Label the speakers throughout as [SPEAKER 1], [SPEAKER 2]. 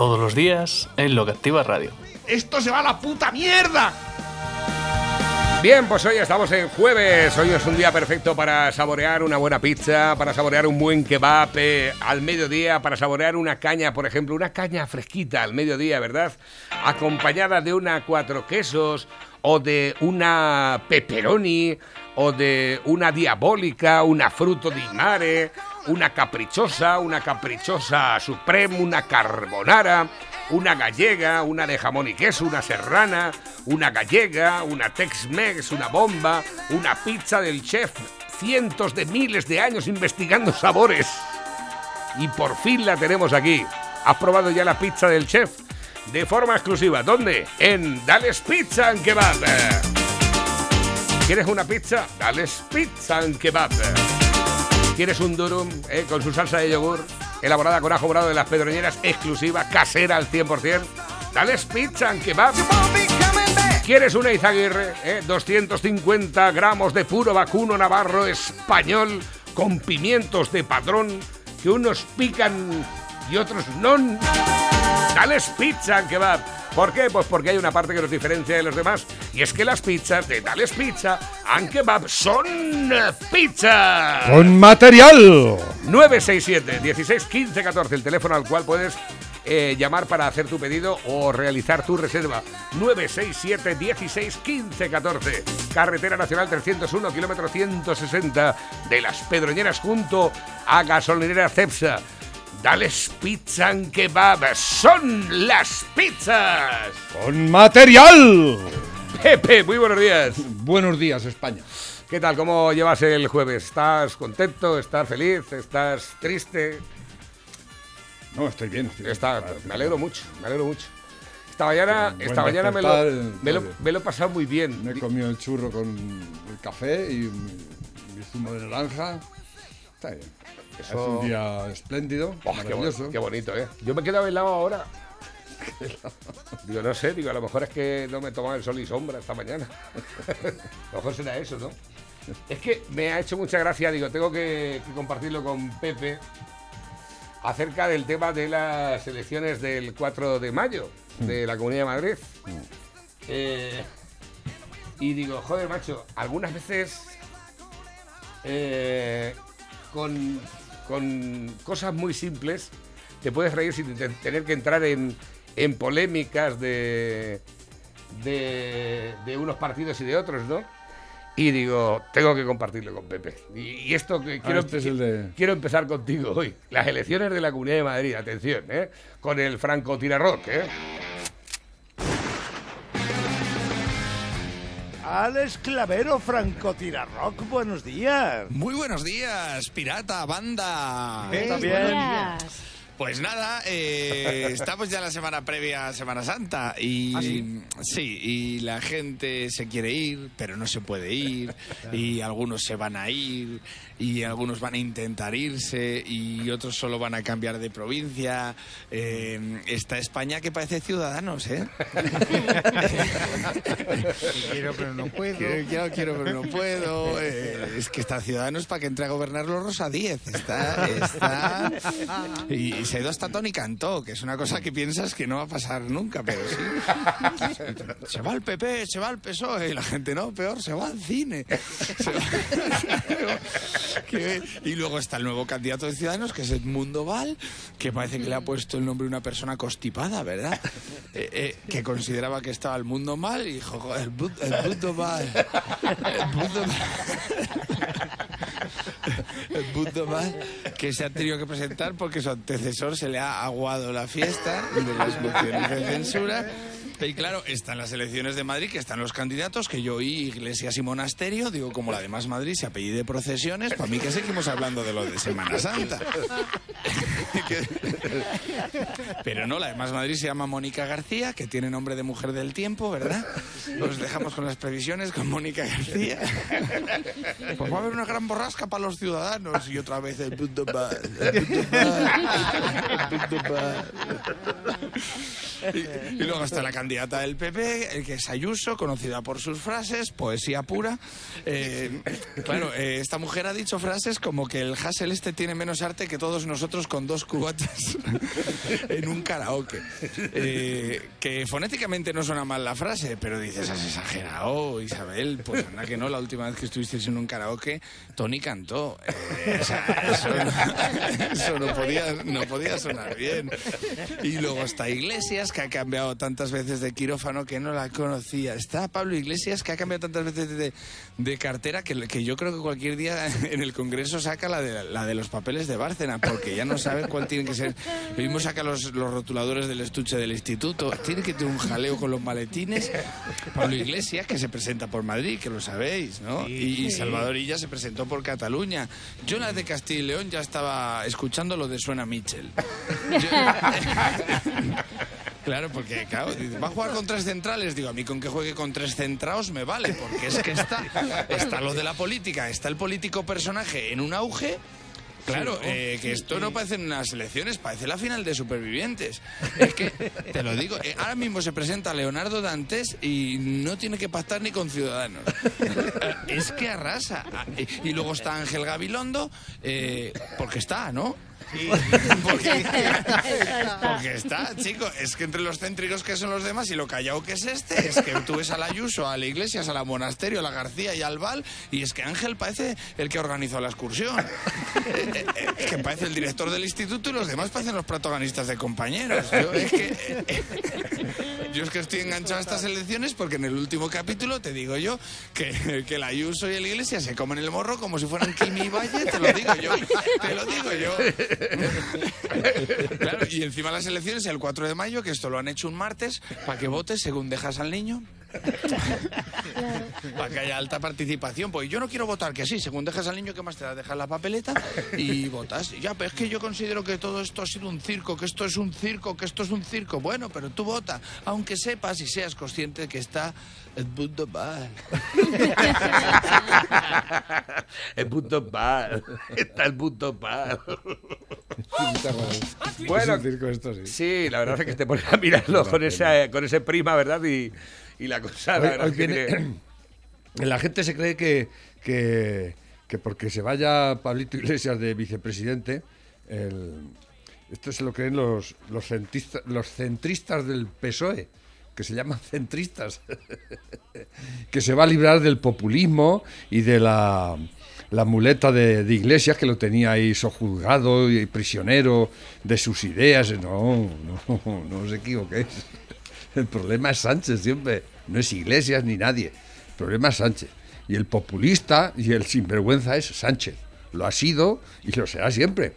[SPEAKER 1] Todos los días en Lo que Activa Radio.
[SPEAKER 2] ¡Esto se va a la puta mierda!
[SPEAKER 3] Bien, pues hoy estamos en jueves. Hoy es un día perfecto para saborear una buena pizza, para saborear un buen kebab eh, al mediodía, para saborear una caña, por ejemplo, una caña fresquita al mediodía, ¿verdad? Acompañada de una cuatro quesos o de una pepperoni o de una diabólica, una fruto di mare, una caprichosa, una caprichosa supreme, una carbonara una gallega, una de jamón y queso, una serrana, una gallega, una Tex-Mex, una bomba, una pizza del chef. Cientos de miles de años investigando sabores. Y por fin la tenemos aquí. ¿Has probado ya la pizza del chef? De forma exclusiva. ¿Dónde? En Dales Pizza and Kebab. ¿Quieres una pizza? Dales Pizza and Kebab. ¿Quieres un durum eh, con su salsa de yogur? elaborada con ajo morado de las pedroñeras, exclusiva, casera al 100%. Dales pizza and kebab. ¿Quieres una Izaguirre? 250 eh? gramos de puro vacuno navarro español con pimientos de padrón que unos pican y otros no. Dales pizza and kebab. ¿Por qué? Pues porque hay una parte que nos diferencia de los demás y es que las pizzas de Dales Pizza and Kebab son pizza.
[SPEAKER 2] Con material.
[SPEAKER 3] 967 16 15 14, el teléfono al cual puedes eh, llamar para hacer tu pedido o realizar tu reserva. 967 16 15 14. Carretera Nacional 301, kilómetro 160 de Las Pedroñeras junto a Gasolinera Cepsa. Dales Pizza and Kebab. Son las pizzas.
[SPEAKER 2] Con material.
[SPEAKER 3] Pepe, muy buenos días.
[SPEAKER 2] Buenos días, España.
[SPEAKER 3] ¿Qué tal? ¿Cómo llevas el jueves? ¿Estás contento? ¿Estás feliz? ¿Estás triste?
[SPEAKER 2] No, estoy bien.
[SPEAKER 3] Está, me alegro mucho, me alegro mucho. Esta mañana, esta mañana me, lo, me, lo, me, lo, he pasado muy bien.
[SPEAKER 2] Me he comido el churro con el café y mi zumo de naranja. Está bien. Es un día espléndido, oh, maravilloso.
[SPEAKER 3] Qué, bonito, ¿eh? Yo me he quedado helado ahora. digo, no sé, digo, a lo mejor es que no me tomado el sol y sombra esta mañana. a lo mejor será eso, ¿no? Es que me ha hecho mucha gracia, digo, tengo que, compartirlo con Pepe acerca del tema de las elecciones del 4 de mayo de la Comunidad de Madrid. Eh, y digo, joder, macho, algunas veces eh, con con cosas muy simples te puedes reír sin tener que entrar en, polémicas de, de, unos partidos y de otros, ¿no? Y digo, tengo que compartirlo con Pepe. Y, esto que quiero,
[SPEAKER 2] este
[SPEAKER 3] quiero empezar contigo hoy. Las elecciones de la Comunidad de Madrid, atención, ¿eh? Con el Franco Tirarrock, ¿eh?
[SPEAKER 2] Alex Clavero, Franco Tirarrock, buenos días.
[SPEAKER 4] Muy buenos días, pirata, banda.
[SPEAKER 5] Buenos días.
[SPEAKER 4] Pues nada, eh, estamos ya la semana previa a Semana Santa y
[SPEAKER 2] ¿Ah, sí?
[SPEAKER 4] sí? y la gente se quiere ir, pero no se puede ir y algunos se van a ir y algunos van a intentar irse y otros solo van a cambiar de provincia. Eh, está España que parece Ciudadanos, ¿eh?
[SPEAKER 2] quiero pero no puedo.
[SPEAKER 4] Quiero, quiero, pero no puedo. Eh, es que está Ciudadanos para que entre a gobernar los Rosa 10. Está, está y, se ha ido hasta Tony Cantó, que es una cosa que piensas que no va a pasar nunca, pero sí. Se va al PP, se va al PSOE, y la gente no, peor, se va al cine. y luego está el nuevo candidato de Ciudadanos, que es Edmundo Val, que parece que le ha puesto el nombre de una persona constipada, ¿verdad? Eh, eh, que consideraba que estaba el mundo mal y dijo, el, mundo mal. El mundo mal. El punto más que se ha tenido que presentar porque su antecesor se le ha aguado la fiesta de las mociones de censura. Y claro, están las elecciones de Madrid, que están los candidatos, que yo oí iglesias y monasterio, digo, como la de Más Madrid se apellide procesiones, para mí que seguimos hablando de lo de Semana Santa. Pero no, la de Más Madrid se llama Mónica García, que tiene nombre de mujer del tiempo, ¿verdad? Los dejamos con las previsiones con Mónica García. Pues va a haber una gran borrasca para los ciudadanos. Y otra vez el punto Y, luego está la candidata del PP, el que es Ayuso, conocida por sus frases, poesía pura. Eh, claro, eh, esta mujer ha dicho frases como que el Hassel este tiene menos arte que todos nosotros con dos cubatas en un karaoke. Eh, que fonéticamente no suena mal la frase, pero dices, has exagerado, Isabel. Pues anda que no, la última vez que estuviste en un karaoke, Tony cantó. eso, no, podía, no podía sonar bien. Y luego está Iglesias, que ha cambiado tantas veces de quirófano que no la conocía. Está Pablo Iglesias, que ha cambiado tantas veces de, cartera que, que, yo creo que cualquier día en el Congreso saca la de, la de los papeles de Bárcena, porque ya no sabe cuál tiene que ser. Lo mismo saca los, los rotuladores del estuche del instituto. Tiene que tener un jaleo con los maletines. Pablo Iglesias, que se presenta por Madrid, que lo sabéis, ¿no? Y, Salvador Illa se presentó por Cataluña. Yo de Castilla y León ya estaba escuchando lo de Suena Mitchell. Claro, porque claro, va a jugar con tres centrales. Digo, a mí con que juegue con tres centrados me vale, porque es que está, está lo de la política, está el político personaje en un auge Claro, eh, que esto no parece unas elecciones, parece la final de supervivientes. Es que, te lo digo, eh, ahora mismo se presenta Leonardo Dantes y no tiene que pactar ni con Ciudadanos. Es que arrasa. Ah, y luego está Ángel Gabilondo, eh, porque está, ¿no? Porque, está, chico. Es que entre los céntricos que son los demás y lo callado que es este, es que tú ves a la Ayuso, a la Iglesias, a la Monasterio, a la García y al Val, y es que Ángel parece el que organizó la excursión. Eh, eh, eh, es que parece el director del instituto y los demás parecen los protagonistas de compañeros. Yo es que, yo es que estoy enganchado a estas elecciones porque en el último capítulo te digo yo que, que la Ayuso y la Iglesia se comen el morro como si fueran Kimi Valle, te lo digo yo. Te lo digo yo. Claro, y encima las elecciones el 4 de mayo, que esto lo han hecho un martes, para que votes según dejas al niño. Para que haya alta participación. Pues yo no quiero votar, que sí, según dejas al niño, que más te da? Dejas la papeleta y votas. Ya, pero es que yo considero que todo esto ha sido un circo, que esto es un circo, que esto es un circo. Bueno, pero tú vota, aunque sepas y seas consciente que está el punto mal.
[SPEAKER 3] el punto mal. Está el punto mal.
[SPEAKER 2] bueno, circo esto, sí.
[SPEAKER 3] sí. la verdad es que te pones a mirarlo con, esa, con ese prima, ¿verdad? Y, y la cosa,
[SPEAKER 2] la gente se cree que, que, porque se vaya Pablito Iglesias de vicepresidente, esto se lo creen los, los, centristas, los centristas del PSOE, que se llaman centristas, que se va a librar del populismo y de la, la muleta de, Iglesias, que lo tenía ahí sojuzgado y prisionero de sus ideas. No, no, no os equivoquéis. El problema es Sánchez siempre, no es Iglesias ni nadie. El problema es Sánchez. Y el populista y el sinvergüenza es Sánchez. Lo ha sido y lo será siempre.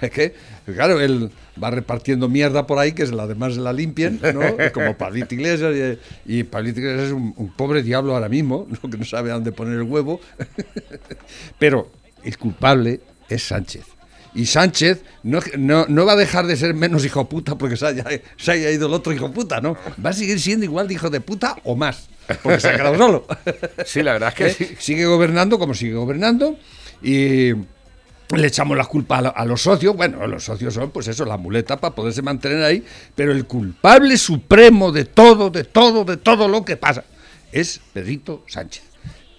[SPEAKER 2] Es que, claro, él va repartiendo mierda por ahí que es la demás la limpien, ¿no? Como Pablito Iglesias. Y, y Pablito Iglesias es un, pobre diablo ahora mismo, ¿no? que no sabe dónde poner el huevo. Pero el culpable es Sánchez. Y Sánchez no, no, va a dejar de ser menos hijo puta porque se haya, se haya ido el otro hijo puta, ¿no? Va a seguir siendo igual de hijo de puta o más, porque se ha quedado solo.
[SPEAKER 3] Sí, la verdad es que ¿Eh? sí.
[SPEAKER 2] Sigue gobernando como sigue gobernando y le echamos la culpa a, los socios. Bueno, los socios son, pues eso, la muleta para poderse mantener ahí. Pero el culpable supremo de todo, de todo, de todo lo que pasa es Pedrito Sánchez.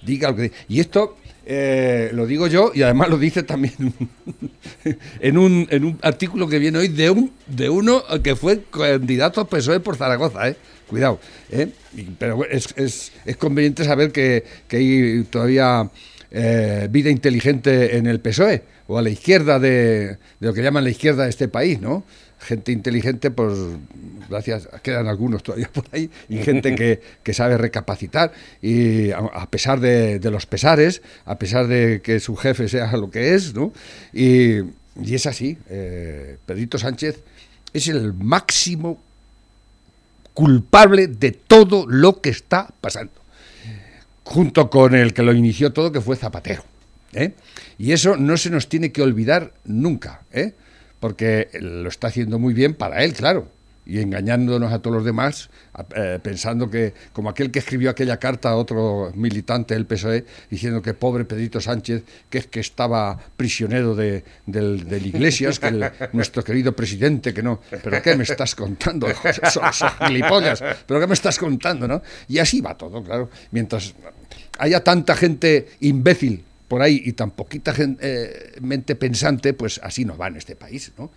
[SPEAKER 2] Diga lo que Y esto eh, lo digo yo y además lo dice también en, un, en un artículo que viene hoy de, un, de uno que fue candidato a PSOE por Zaragoza, ¿eh? Cuidado, ¿eh? pero es, es, es, conveniente saber que, que hay todavía eh, vida inteligente en el PSOE o a la izquierda de, de lo que llaman la izquierda de este país, ¿no? Gente inteligente, pues gracias, quedan algunos todavía por ahí, y gente que, que sabe recapacitar, y a, pesar de, los pesares, a pesar de que su jefe sea lo que es, ¿no? Y, y es así, eh, Pedrito Sánchez es el máximo culpable de todo lo que está pasando, junto con el que lo inició todo, que fue Zapatero. ¿eh? Y eso no se nos tiene que olvidar nunca, ¿eh? Porque lo está haciendo muy bien para él, claro, y engañándonos a todos los demás, eh, pensando que, como aquel que escribió aquella carta a otro militante del PSOE, diciendo que pobre Pedrito Sánchez, que es que estaba prisionero de, del, Iglesias, que nuestro querido presidente, que no, pero ¿qué me estás contando? Son, son gilipollas, pero ¿qué me estás contando, no? Y así va todo, claro, mientras haya tanta gente imbécil por ahí y tan poquita gen- eh, mente pensante, pues así no va en este país, ¿no?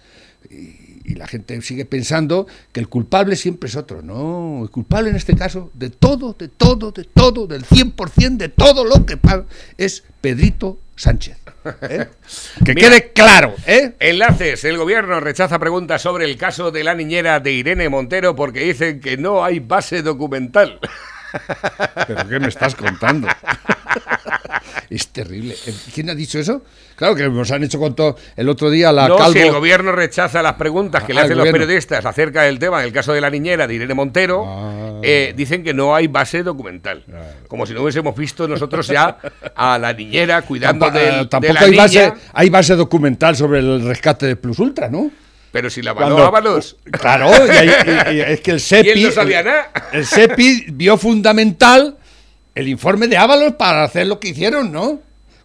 [SPEAKER 2] Y, y la gente sigue pensando que el culpable siempre es otro. No, el culpable en este caso de todo, de todo, de todo, del 100% de todo lo que pasa es Pedrito Sánchez. ¿eh? Que
[SPEAKER 3] Mira.
[SPEAKER 2] quede claro, ¿eh?
[SPEAKER 3] Enlaces. El gobierno rechaza preguntas sobre el caso de la niñera de Irene Montero porque dicen que no hay base documental.
[SPEAKER 2] ¿Pero qué me estás contando? es terrible. ¿Quién ha dicho eso? Claro que nos han hecho con todo el otro día la
[SPEAKER 3] no,
[SPEAKER 2] calvo.
[SPEAKER 3] si el gobierno rechaza las preguntas que le
[SPEAKER 2] Ah, el
[SPEAKER 3] hacen los periodistas acerca del tema, en el caso de la niñera de Irene Montero,
[SPEAKER 2] Ah.
[SPEAKER 3] eh, dicen que no hay base documental. Como si no hubiésemos visto nosotros ya a la niñera cuidando
[SPEAKER 2] Tampa-
[SPEAKER 3] del-
[SPEAKER 2] eh,
[SPEAKER 3] de,
[SPEAKER 2] tampoco
[SPEAKER 3] la
[SPEAKER 2] hay
[SPEAKER 3] niña,
[SPEAKER 2] base, hay base documental sobre el rescate de Plus Ultra, ¿no?
[SPEAKER 3] pero si la
[SPEAKER 2] Cuando-
[SPEAKER 3] Ábalos.
[SPEAKER 2] Claro, y hay- y- y es que el SEPI.
[SPEAKER 3] No sabía nada.
[SPEAKER 2] El SEPI vio fundamental el informe de Ábalos para hacer lo que hicieron, ¿no?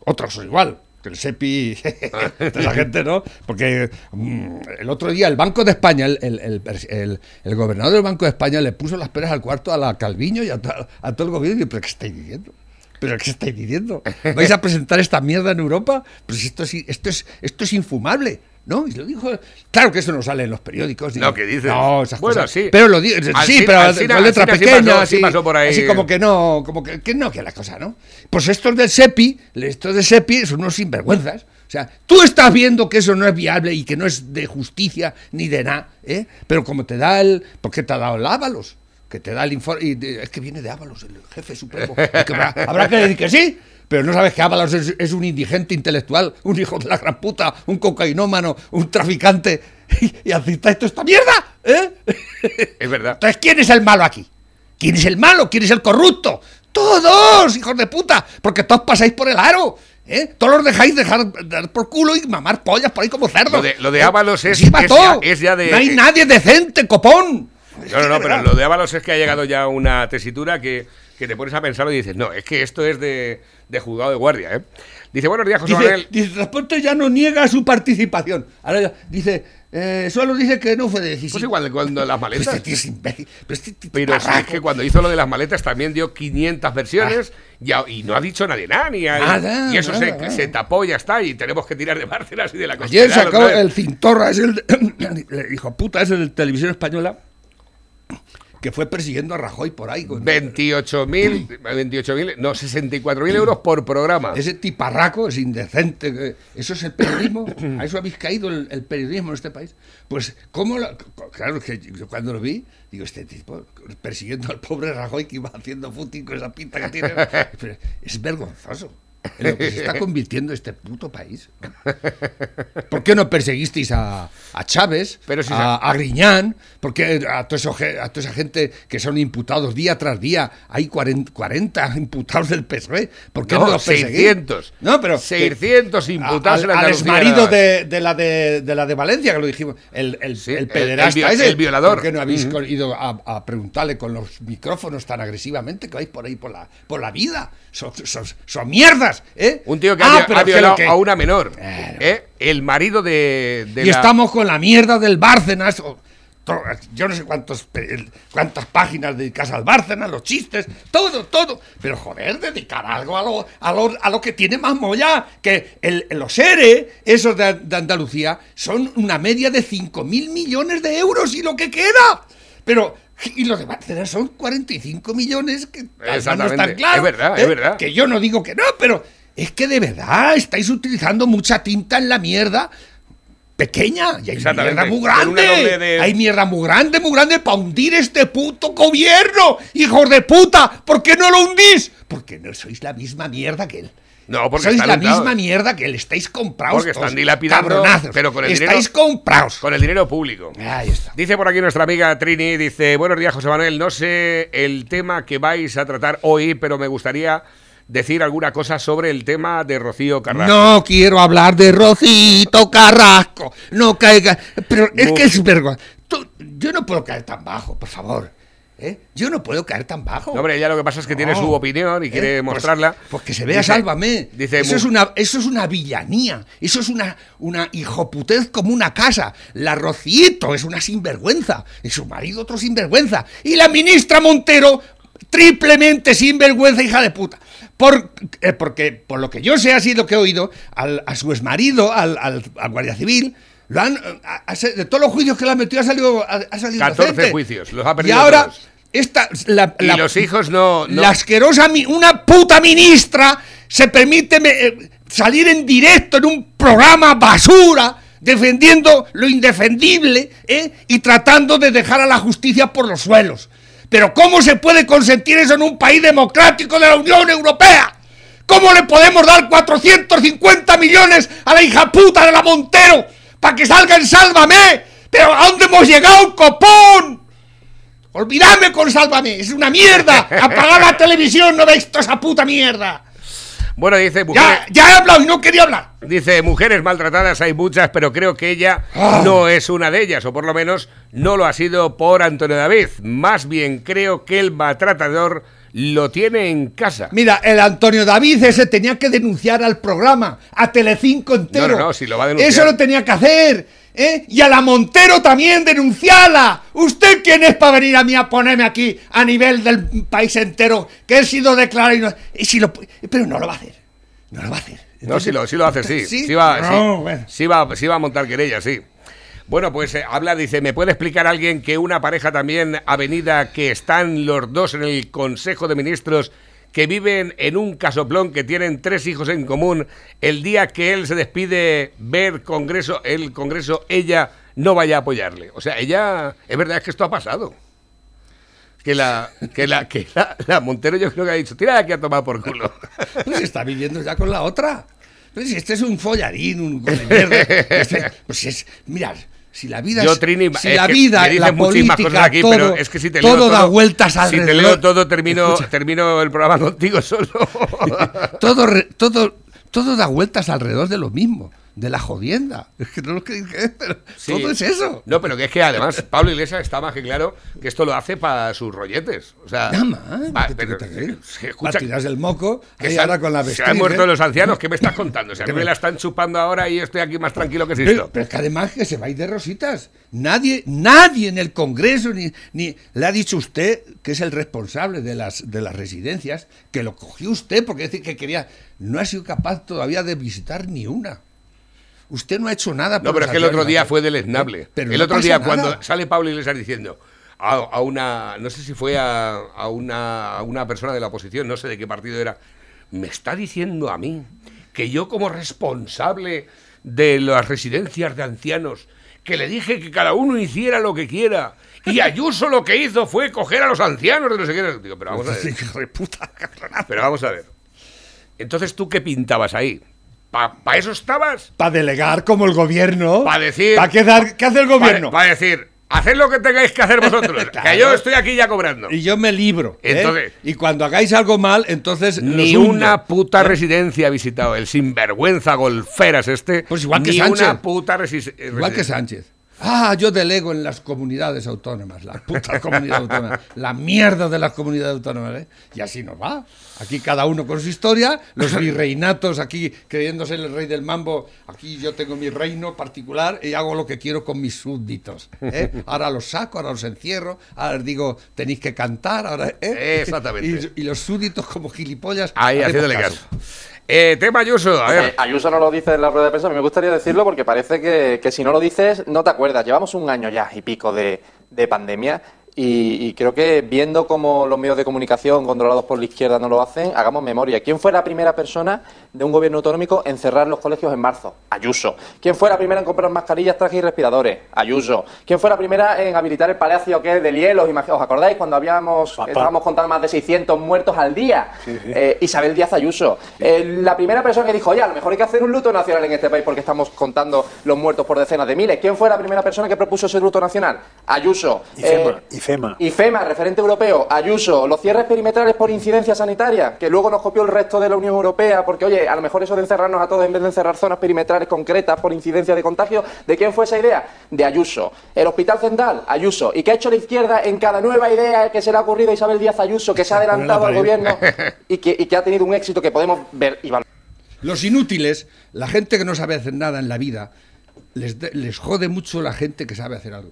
[SPEAKER 2] Otros igual. El SEPI, esa gente, ¿no? Porque mm, el otro día el Banco de España, el- el- el gobernador del Banco de España le puso las peras al cuarto a la Calviño y a, to- a todo el gobierno. Y yo, ¿pero qué estáis diciendo? ¿Pero qué estáis diciendo? ¿Vais a presentar esta mierda en Europa? Pues esto es, esto es, esto es infumable. ¿No? Y lo dijo. Claro que eso no sale en los periódicos.
[SPEAKER 3] No, ¿qué dices?
[SPEAKER 2] No, esas
[SPEAKER 3] Bueno,
[SPEAKER 2] cosas.
[SPEAKER 3] sí.
[SPEAKER 2] Pero lo di- sí, pero con letra pequeña, así,
[SPEAKER 3] pasó por ahí.
[SPEAKER 2] así como que no, como que, que no, que la cosa, ¿no? Pues estos del SEPI, estos del SEPI son unos sinvergüenzas. O sea, tú estás viendo que eso no es viable y que no es de justicia ni de nada, ¿eh? Pero como te da el. ¿Por qué te ha dado el Ábalos? Que te da el informe. y de- es que viene de Ábalos, el jefe supremo. Es que habrá, habrá que decir que sí. Pero no sabes que Ábalos es, es un indigente intelectual, un hijo de la gran puta, un cocainómano, un traficante. Y, y acepta esto esta mierda, ¿eh?
[SPEAKER 3] Es verdad.
[SPEAKER 2] Entonces, ¿quién es el malo aquí? ¿Quién es el malo? ¿Quién es el corrupto? Todos, hijos de puta, porque todos pasáis por el aro. ¿eh? Todos los dejáis dejar dar por culo y mamar pollas por ahí como cerdos.
[SPEAKER 3] Lo de- lo de
[SPEAKER 2] ¿eh?
[SPEAKER 3] Es- es ya- es ya de-
[SPEAKER 2] No hay nadie decente, copón.
[SPEAKER 3] No, no, no, pero lo de Ábalos es que ha llegado ya una tesitura que, que te pones a pensar y dices, no, es que esto es de, de juzgado de guardia, ¿eh? Dice, buenos días, José
[SPEAKER 2] Dice,
[SPEAKER 3] Manuel.
[SPEAKER 2] dice, Transporte ya no niega su participación. Ahora ya dice, eh, solo dice que no fue decisivo.
[SPEAKER 3] Pues igual cuando las
[SPEAKER 2] Pero
[SPEAKER 3] maletas.
[SPEAKER 2] este tío es imbécil. Pero este tío
[SPEAKER 3] Pero es que cuando hizo lo de las maletas también dio 500 versiones y, a- y no ha dicho nadie nada. Ni hay-
[SPEAKER 2] Nada,
[SPEAKER 3] y eso se,
[SPEAKER 2] nada.
[SPEAKER 3] se tapó y ya está. Y tenemos que tirar de Bárcenas y de la
[SPEAKER 2] Ayer
[SPEAKER 3] Cospedal
[SPEAKER 2] sacó el Cintorra, es el el hijo puta, es el de televisión española que fue persiguiendo a Rajoy por ahí. con-
[SPEAKER 3] 28.000, 28.000, no, 64.000 euros por programa.
[SPEAKER 2] Ese tiparraco es indecente. ¿Eso es el periodismo? ¿A eso habéis caído el, el periodismo en este país? Pues, ¿cómo? la- claro, que yo cuando lo vi, digo, este tipo persiguiendo al pobre Rajoy que iba haciendo footing con esa pinta que tiene. Es vergonzoso. En lo que se está convirtiendo este puto país. ¿Por qué no perseguisteis a, a Chávez,
[SPEAKER 3] Pero si
[SPEAKER 2] a, a Griñán? ¿Por qué a, todo eso a toda esa gente que son imputados día tras día? Hay 40, 40 imputados del PSOE. ¿Por qué no,
[SPEAKER 3] No,
[SPEAKER 2] los perseguís?
[SPEAKER 3] 600.
[SPEAKER 2] No, pero
[SPEAKER 3] 600 imputados
[SPEAKER 2] al,
[SPEAKER 3] en
[SPEAKER 2] al exmarido de, de la de, de la de Valencia, que lo dijimos, el, el,
[SPEAKER 3] Sí,
[SPEAKER 2] el pederasta
[SPEAKER 3] el
[SPEAKER 2] ese.
[SPEAKER 3] el violador.
[SPEAKER 2] ¿Por qué no habéis co- ido a, a preguntarle con los micrófonos tan agresivamente que vais por ahí por la, por la vida? Son, son- son mierdas, ¿eh?
[SPEAKER 3] Un tío que
[SPEAKER 2] Ah,
[SPEAKER 3] ha, ha
[SPEAKER 2] que
[SPEAKER 3] violado
[SPEAKER 2] que-
[SPEAKER 3] a una menor.
[SPEAKER 2] Claro.
[SPEAKER 3] ¿eh? El marido de, de
[SPEAKER 2] y
[SPEAKER 3] la-
[SPEAKER 2] estamos con la mierda del Bárcenas. o- to- yo no sé cuántos, cuántas páginas dedicadas al Bárcenas, los chistes, todo, todo. Pero joder, dedicar algo a lo, a lo, a lo que tiene más molla. Que el, los ERE, esos de, de Andalucía, son una media de 5 mil millones de euros y lo que queda. Pero. Y los de Bárcenas son 45 millones que no están claros.
[SPEAKER 3] Es verdad, es verdad.
[SPEAKER 2] Que yo no digo que no, pero es que de verdad estáis utilizando mucha tinta en la mierda pequeña y hay mierda muy grande.
[SPEAKER 3] de-
[SPEAKER 2] Hay mierda muy grande, muy grande para hundir este puto gobierno. Hijos de puta, ¿por qué no lo hundís? Porque no sois la misma mierda que él.
[SPEAKER 3] No, porque
[SPEAKER 2] sois la misma mierda que él. Estáis comprados.
[SPEAKER 3] Porque están dilapidando,
[SPEAKER 2] cabronazos.
[SPEAKER 3] pero con el
[SPEAKER 2] Estáis
[SPEAKER 3] dinero-
[SPEAKER 2] comprados.
[SPEAKER 3] con el dinero público.
[SPEAKER 2] Ahí está.
[SPEAKER 3] Dice por aquí nuestra amiga Trini, dice, buenos días José Manuel, no sé el tema que vais a tratar hoy, pero me gustaría decir alguna cosa sobre el tema de Rocío Carrasco.
[SPEAKER 2] No quiero hablar de Rocito Carrasco. No caiga. Pero es que es vergüenza. Yo no puedo caer tan bajo, por favor. ¿eh? Yo no puedo caer tan bajo.
[SPEAKER 3] No, hombre, ella lo que pasa es que tiene su opinión y quiere
[SPEAKER 2] ¿Eh? Pues-
[SPEAKER 3] mostrarla.
[SPEAKER 2] Pues, que se vea,
[SPEAKER 3] Dice-
[SPEAKER 2] sálvame.
[SPEAKER 3] Dice,
[SPEAKER 2] eso, es una, eso es una villanía. Eso es una, una hijoputez como una casa. La Rocito es una sinvergüenza. Y su marido otro sinvergüenza. Y la ministra Montero, triplemente sinvergüenza, hija de puta. Por, eh, porque, por lo que yo sé, así lo que he oído, al- a su exmarido, al, al, al Guardia Civil, lo han, a- a- de todos los juicios que le han metido, ha salido, ha, ha salido
[SPEAKER 3] 14
[SPEAKER 2] inocente.
[SPEAKER 3] juicios, los ha
[SPEAKER 2] Y
[SPEAKER 3] perdido
[SPEAKER 2] ahora,
[SPEAKER 3] todos.
[SPEAKER 2] esta, la,
[SPEAKER 3] Y
[SPEAKER 2] la-
[SPEAKER 3] los hijos no. no-
[SPEAKER 2] la asquerosa, una puta ministra se permite me- eh, salir en directo en un programa basura defendiendo lo indefendible ¿eh? y tratando de dejar a la justicia por los suelos. Pero ¿cómo se puede consentir eso en un país democrático de la Unión Europea? ¿Cómo le podemos dar 450 millones a la hija puta de la Montero para que salga en Sálvame? ¿Pero a dónde hemos llegado, copón? Olvidadme con Sálvame, es una mierda. Apagar la televisión, no veis toda esa puta mierda.
[SPEAKER 3] Bueno, dice mujeres,
[SPEAKER 2] Ya, ya he hablado y no quería hablar.
[SPEAKER 3] dice mujeres maltratadas hay muchas, pero creo que ella
[SPEAKER 2] Ah.
[SPEAKER 3] no es una de ellas, o por lo menos no lo ha sido por Antonio David. Más bien creo que el maltratador lo tiene en casa.
[SPEAKER 2] Mira, el Antonio David ese tenía que denunciar al programa, a Telecinco entero.
[SPEAKER 3] No, no, no, si lo va a denunciar.
[SPEAKER 2] Eso lo tenía que hacer. ¿Eh? Y a la Montero también denunciarla. ¿Usted quién es para venir a mí a ponerme aquí a nivel del país entero que he sido declarado y no- y si lo, Pero no lo va a hacer. No lo va a hacer.
[SPEAKER 3] No, si lo, sí lo hace, sí.
[SPEAKER 2] ¿Sí?
[SPEAKER 3] Sí, va,
[SPEAKER 2] No,
[SPEAKER 3] sí.
[SPEAKER 2] bueno.
[SPEAKER 3] Sí va, sí va a montar querella, sí. Bueno, pues eh, habla, dice, ¿me puede explicar alguien que una pareja también avenida que están los dos en el Consejo de Ministros que viven en un casoplón que tienen tres hijos en común, el día que él se despide ver Congreso, el Congreso, ella no vaya a apoyarle? O sea, ella, es verdad es que esto ha pasado. Que la, que la, que la, la Montero yo creo que ha dicho, tira de aquí a tomar por culo.
[SPEAKER 2] Pues está viviendo ya con la otra. Pues este es un follarín, un mierda. Este- pues es, mirad, si la vida
[SPEAKER 3] Yo,
[SPEAKER 2] es,
[SPEAKER 3] Trini,
[SPEAKER 2] si
[SPEAKER 3] es
[SPEAKER 2] la vida,
[SPEAKER 3] me
[SPEAKER 2] la
[SPEAKER 3] muchísimas
[SPEAKER 2] política,
[SPEAKER 3] cosas aquí,
[SPEAKER 2] todo,
[SPEAKER 3] pero es que si te leo
[SPEAKER 2] todo da
[SPEAKER 3] todo-
[SPEAKER 2] vueltas
[SPEAKER 3] Si
[SPEAKER 2] alrededor.
[SPEAKER 3] te leo todo, termino,
[SPEAKER 2] Escucha,
[SPEAKER 3] termino el programa contigo solo.
[SPEAKER 2] todo, todo, todo da vueltas alrededor de lo mismo, de la jodienda. Es que no lo que pero
[SPEAKER 3] Sí.
[SPEAKER 2] todo es eso.
[SPEAKER 3] No, pero que es que además Pablo Iglesias está más que claro que esto lo hace para sus rolletes. O sea,
[SPEAKER 2] Nada más.
[SPEAKER 3] va,
[SPEAKER 2] ¿qué te-
[SPEAKER 3] pero- que escucha,
[SPEAKER 2] Va a tirarse el moco,
[SPEAKER 3] que se, han,
[SPEAKER 2] ahora con la
[SPEAKER 3] se
[SPEAKER 2] vestida.
[SPEAKER 3] han muerto los ancianos. ¿Qué me estás contando? O sea, a mí me la están chupando ahora y estoy aquí más tranquilo que si
[SPEAKER 2] Pero, pero es que además que se va a ir de rositas. Nadie, nadie en el Congreso ni, ni le ha dicho usted que es el responsable de las de las residencias, que lo cogió usted porque decir que quería, no ha sido capaz todavía de visitar ni una. Usted no ha hecho nada.
[SPEAKER 3] No,
[SPEAKER 2] por
[SPEAKER 3] pero es que el otro día
[SPEAKER 2] ancianos.
[SPEAKER 3] fue deleznable.
[SPEAKER 2] Pero
[SPEAKER 3] el
[SPEAKER 2] no
[SPEAKER 3] otro día,
[SPEAKER 2] nada.
[SPEAKER 3] cuando sale Pablo Iglesias diciendo a, a una, no sé si fue a, a una, a una persona de la oposición, no sé de qué partido era, me está diciendo a mí que yo como responsable de las residencias de ancianos, que le dije que cada uno hiciera lo que quiera, y Ayuso lo que hizo fue coger a los ancianos de no sé qué. Digo, pero vamos a ver. Pero vamos a ver. Entonces, ¿tú qué pintabas ahí? ¿Para eso estabas?
[SPEAKER 2] Para delegar como el gobierno.
[SPEAKER 3] Pa' decir-
[SPEAKER 2] ¿Para qué, qué hace el gobierno?
[SPEAKER 3] Va a decir, haced lo que tengáis que hacer vosotros,
[SPEAKER 2] Claro.
[SPEAKER 3] que yo estoy aquí ya cobrando.
[SPEAKER 2] Y yo me libro. ¿eh?
[SPEAKER 3] Entonces-
[SPEAKER 2] y cuando hagáis algo mal, entonces.
[SPEAKER 3] Ni una puta residencia ha visitado el sinvergüenza golferas este.
[SPEAKER 2] Pues igual que
[SPEAKER 3] ni
[SPEAKER 2] Sánchez.
[SPEAKER 3] una puta resi- eh,
[SPEAKER 2] Igual que
[SPEAKER 3] residencia.
[SPEAKER 2] Sánchez. Ah, yo delego en las comunidades autónomas, las putas comunidades autónomas, la mierda de las comunidades autónomas, ¿eh? Y así nos va. Aquí cada uno con su historia, los virreinatos aquí creyéndose el rey del mambo, aquí yo tengo mi reino particular y hago lo que quiero con mis súbditos. ¿eh? Ahora los saco, ahora los encierro, ahora les digo, tenéis que cantar, ahora... ¿eh?
[SPEAKER 3] Exactamente.
[SPEAKER 2] Y, y los súbditos como gilipollas...
[SPEAKER 3] Ahí, haciéndole caso. Eh, tema Ayuso, a
[SPEAKER 5] Eh,
[SPEAKER 3] ver.
[SPEAKER 5] Ayuso no lo dice en la rueda de prensa, a mí me gustaría decirlo porque parece que, que si no lo dices no te acuerdas. Llevamos un año ya y pico de, de pandemia y, y creo que viendo cómo los medios de comunicación controlados por la izquierda no lo hacen, hagamos memoria. ¿Quién fue la primera persona de un gobierno autonómico en cerrar los colegios en marzo? Ayuso. ¿Quién fue la primera en comprar mascarillas, trajes y respiradores? Ayuso. ¿Quién fue la primera en habilitar el palacio que es del hielo? ¿Os acordáis cuando habíamos, estábamos contando más de 600 muertos al día? Eh, Isabel Díaz Ayuso. Eh, la primera persona que dijo, oye, a lo mejor hay que hacer un luto nacional en este país porque estamos contando los muertos por decenas de miles. ¿Quién fue la primera persona que propuso ese luto nacional? Ayuso. Eh,
[SPEAKER 6] y IFEMA.
[SPEAKER 5] IFEMA, referente europeo, Ayuso, los cierres perimetrales por incidencia sanitaria, que luego nos copió el resto de la Unión Europea, porque oye, a lo mejor eso de encerrarnos a todos en vez de encerrar zonas perimetrales concretas por incidencia de contagio, ¿de quién fue esa idea? De Ayuso. El Hospital Central, Ayuso. ¿Y qué ha hecho la izquierda en cada nueva idea que se le ha ocurrido a Isabel Díaz Ayuso, que se ha adelantado al gobierno y que, y que ha tenido un éxito que podemos ver y valorar?
[SPEAKER 2] Los inútiles, la gente que no sabe hacer nada en la vida, les, de- les jode mucho la gente que sabe hacer algo.